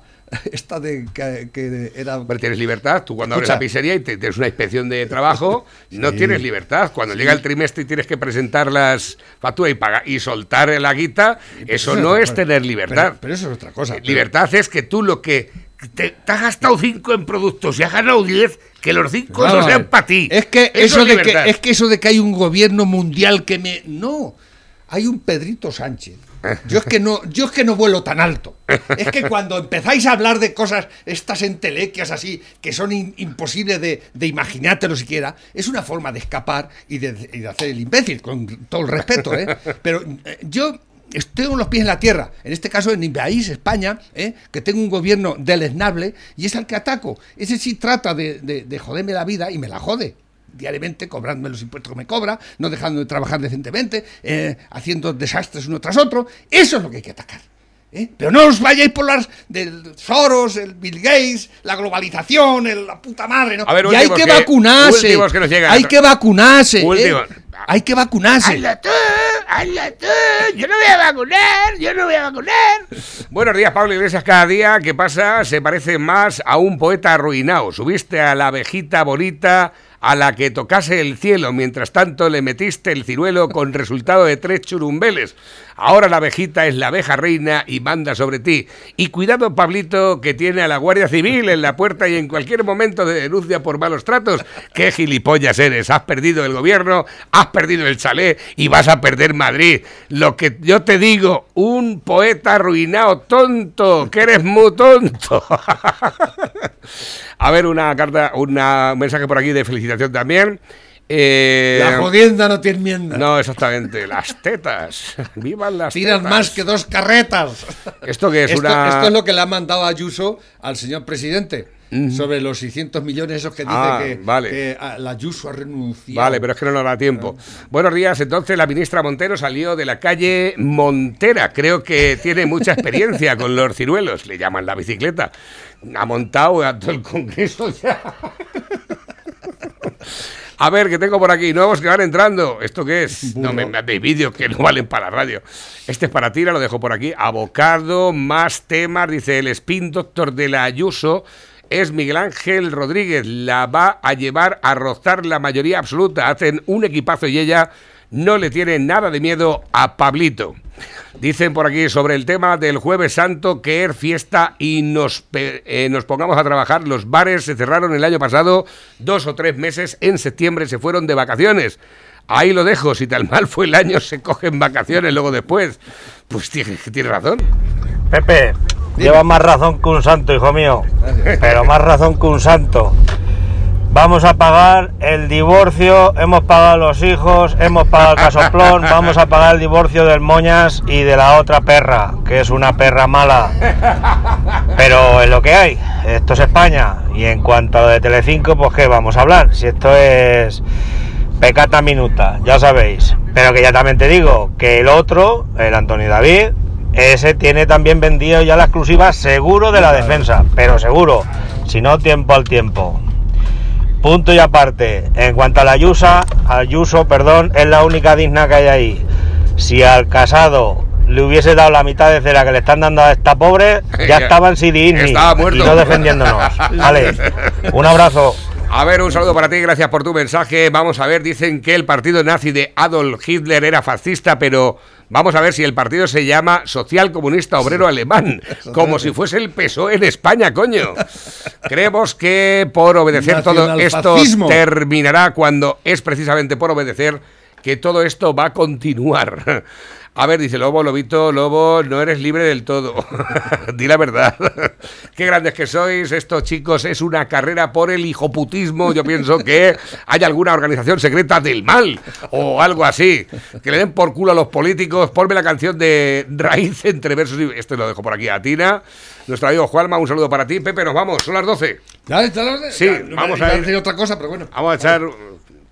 [SPEAKER 2] esta de que, que era
[SPEAKER 3] Hombre, tienes libertad. Tú cuando abres la pizzería y te- tienes una inspección de trabajo, no tienes libertad. Cuando llega el trimestre y tienes que presentar las facturas y pagar y soltar la guita, eso
[SPEAKER 2] eso
[SPEAKER 3] no
[SPEAKER 2] es
[SPEAKER 3] tener libertad.
[SPEAKER 2] pero- pero eso es otra cosa, pero-
[SPEAKER 3] Libertad es que tú lo que te, te has gastado cinco en productos y has ganado 10, que los cinco
[SPEAKER 2] Vamos
[SPEAKER 3] no
[SPEAKER 2] a
[SPEAKER 3] sean para ti.
[SPEAKER 2] Es que eso,
[SPEAKER 3] es
[SPEAKER 2] de
[SPEAKER 3] libertad.
[SPEAKER 2] que es que eso de que hay un gobierno mundial que me no, hay un Pedrito Sánchez. Yo es que no, yo es que no vuelo tan alto. Es que cuando empezáis a hablar de cosas estas entelequias así que son in- imposibles de, de imaginártelo siquiera, es una forma de escapar y de, y de hacer el imbécil, con todo el respeto, ¿eh? Pero eh, yo estoy con los pies en la tierra, en este caso en mi país, España, ¿eh? que tengo un gobierno deleznable y es al que ataco. Ese sí trata de, de- de joderme la vida y me la jode diariamente cobrándome los impuestos que me cobra, no dejando de trabajar decentemente, eh, haciendo desastres uno tras otro. Eso es lo que hay que atacar. ¿Eh? Pero no os vayáis por las del Soros, el Bill Gates, la globalización, el- la puta madre. ¿no?
[SPEAKER 3] A ver,
[SPEAKER 2] y hay que,
[SPEAKER 3] que-
[SPEAKER 2] vacunarse.
[SPEAKER 3] que nos llegan.
[SPEAKER 2] hay que vacunarse. ¿eh? Hay que vacunarse.
[SPEAKER 3] ¡Hazlo tú! ¡Hazlo tú! ¡Yo no voy a vacunar! ¡Yo no voy a vacunar! Buenos días, Pablo Iglesias. Cada día que pasa se parece más a un poeta arruinado. Subiste a la abejita bonita a la que tocase el cielo. Mientras tanto le metiste el ciruelo con resultado de tres churumbeles. Ahora la abejita es la abeja reina y manda sobre ti. Y cuidado, Pablito, que tiene a la Guardia Civil en la puerta y en cualquier momento de denuncia por malos tratos. ¡Qué gilipollas eres! Has perdido el gobierno, has perdido el chalet y vas a perder Madrid. Lo que yo te digo, un poeta arruinado, tonto, que eres muy tonto. a ver, una carta, una, un mensaje por aquí de felicitación también. Eh,
[SPEAKER 2] La jodienda no tiene enmienda.
[SPEAKER 3] no, exactamente, las tetas. ¡Vivan las
[SPEAKER 2] Tiran
[SPEAKER 3] tetas!
[SPEAKER 2] más que dos carretas.
[SPEAKER 3] ¿Esto que es
[SPEAKER 2] esto,
[SPEAKER 3] una-
[SPEAKER 2] esto es lo que le ha mandado Ayuso al señor presidente. Sobre los 600 millones esos que dice
[SPEAKER 3] Ah,
[SPEAKER 2] que,
[SPEAKER 3] vale.
[SPEAKER 2] que la Ayuso ha renunciado.
[SPEAKER 3] Vale, pero es que no nos da tiempo. Buenos días, entonces la ministra Montero salió de la calle Montera. Creo que tiene mucha experiencia con los ciruelos, le llaman la bicicleta. Ha montado a todo el Congreso ya. A ver, que tengo por aquí nuevos que van entrando. ¿Esto qué es? No me mandéis vídeos que no valen para la radio. Este es para tira, lo dejo por aquí. Abocado, más temas, dice el spin doctor de la Ayuso. Es Miguel Ángel Rodríguez. La va a llevar a rozar la mayoría absoluta. Hacen un equipazo y ella no le tiene nada de miedo a Pablito. Dicen por aquí sobre el tema del Jueves Santo que es fiesta y nos, eh, nos pongamos a trabajar. Los bares se cerraron el año pasado, dos o tres meses, en septiembre se fueron de vacaciones. Ahí lo dejo, si tal mal fue el año, se cogen vacaciones luego después. Pues tiene, tiene razón.
[SPEAKER 12] Pepe, llevas más razón que un santo, hijo mío. Pero más razón que un santo. Vamos a pagar el divorcio, hemos pagado los hijos, hemos pagado el casoplón, vamos a pagar el divorcio del Moñas y de la otra perra, que es una perra mala. Pero es lo que hay, esto es España. Y en cuanto a lo de Telecinco, pues qué vamos a hablar. Si esto es pecata minuta, ya sabéis. Pero que ya también te digo que el otro, el Antonio David, ese tiene también vendido ya la exclusiva seguro de la defensa, pero seguro, si no tiempo al tiempo. Punto y aparte, en cuanto a la Ayusa, Ayuso, perdón, es la única digna que hay ahí. Si al casado le hubiese dado la mitad de cera que le están dando a esta pobre, ya estaba en CD
[SPEAKER 3] Estaba muerto.
[SPEAKER 12] y no defendiéndonos. Vale, un abrazo.
[SPEAKER 3] A ver, un saludo para ti, gracias por tu mensaje. Vamos a ver, dicen que el partido nazi de Adolf Hitler era fascista, pero vamos a ver si el partido se llama Social Comunista Obrero Alemán, como si fuese el PSOE en España, coño. Creemos que por obedecer todo esto terminará cuando es precisamente por obedecer que todo esto va a continuar. A ver, dice Lobo, Lobito, Lobo, no eres libre del todo. Di la verdad. Qué grandes que sois. Esto, chicos, es una carrera por el hijoputismo. Yo pienso que hay alguna organización secreta del mal o algo así. Que le den por culo a los políticos. Ponme la canción de Raíz entre versos y... Este lo dejo por aquí a Tina. Nuestro amigo Juanma, un saludo para ti. Pepe, nos vamos. Son las 12.
[SPEAKER 2] ¿Ya está?
[SPEAKER 3] Sí,
[SPEAKER 2] Ya,
[SPEAKER 3] vamos a ir.
[SPEAKER 2] decir otra cosa, pero bueno.
[SPEAKER 3] Vamos a echar...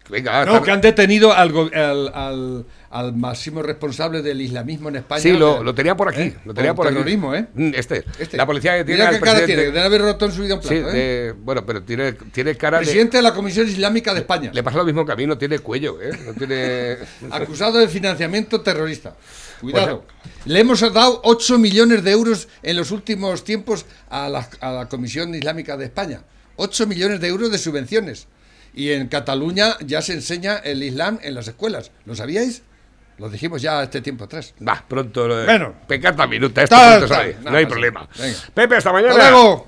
[SPEAKER 3] Venga,
[SPEAKER 2] No, que han detenido al, al, al- al máximo responsable del islamismo en España.
[SPEAKER 3] Sí, lo,
[SPEAKER 2] de-
[SPEAKER 3] lo tenía por aquí.
[SPEAKER 2] ¿Eh?
[SPEAKER 3] Lo tenía por, aquí.
[SPEAKER 2] terrorismo, ¿eh?
[SPEAKER 3] Mm, Este.
[SPEAKER 2] Este.
[SPEAKER 3] La policía que tiene
[SPEAKER 2] Mira qué cara tiene, debe haber roto en su vida un plato,
[SPEAKER 3] Sí,
[SPEAKER 2] ¿eh?
[SPEAKER 3] de- bueno, pero tiene, tiene cara de...
[SPEAKER 2] Presidente de la Comisión Islámica de España.
[SPEAKER 3] Le pasa lo mismo que a mí, no tiene cuello, ¿eh? No tiene...
[SPEAKER 2] Acusado de financiamiento terrorista. Cuidado. Le hemos dado 8 millones de euros en los últimos tiempos a la, a la Comisión Islámica de España. 8 millones de euros de subvenciones. Y en Cataluña ya se enseña el Islam en las escuelas. ¿Lo sabíais? Lo dijimos ya este tiempo atrás.
[SPEAKER 3] Va, pronto... de-
[SPEAKER 2] Bueno.
[SPEAKER 3] Pecata minuta, esto
[SPEAKER 2] Tal,
[SPEAKER 3] pronto
[SPEAKER 2] tal.
[SPEAKER 3] sale,
[SPEAKER 2] Nada
[SPEAKER 3] no hay problema.
[SPEAKER 2] Venga.
[SPEAKER 3] Pepe, hasta mañana.
[SPEAKER 2] Hasta luego.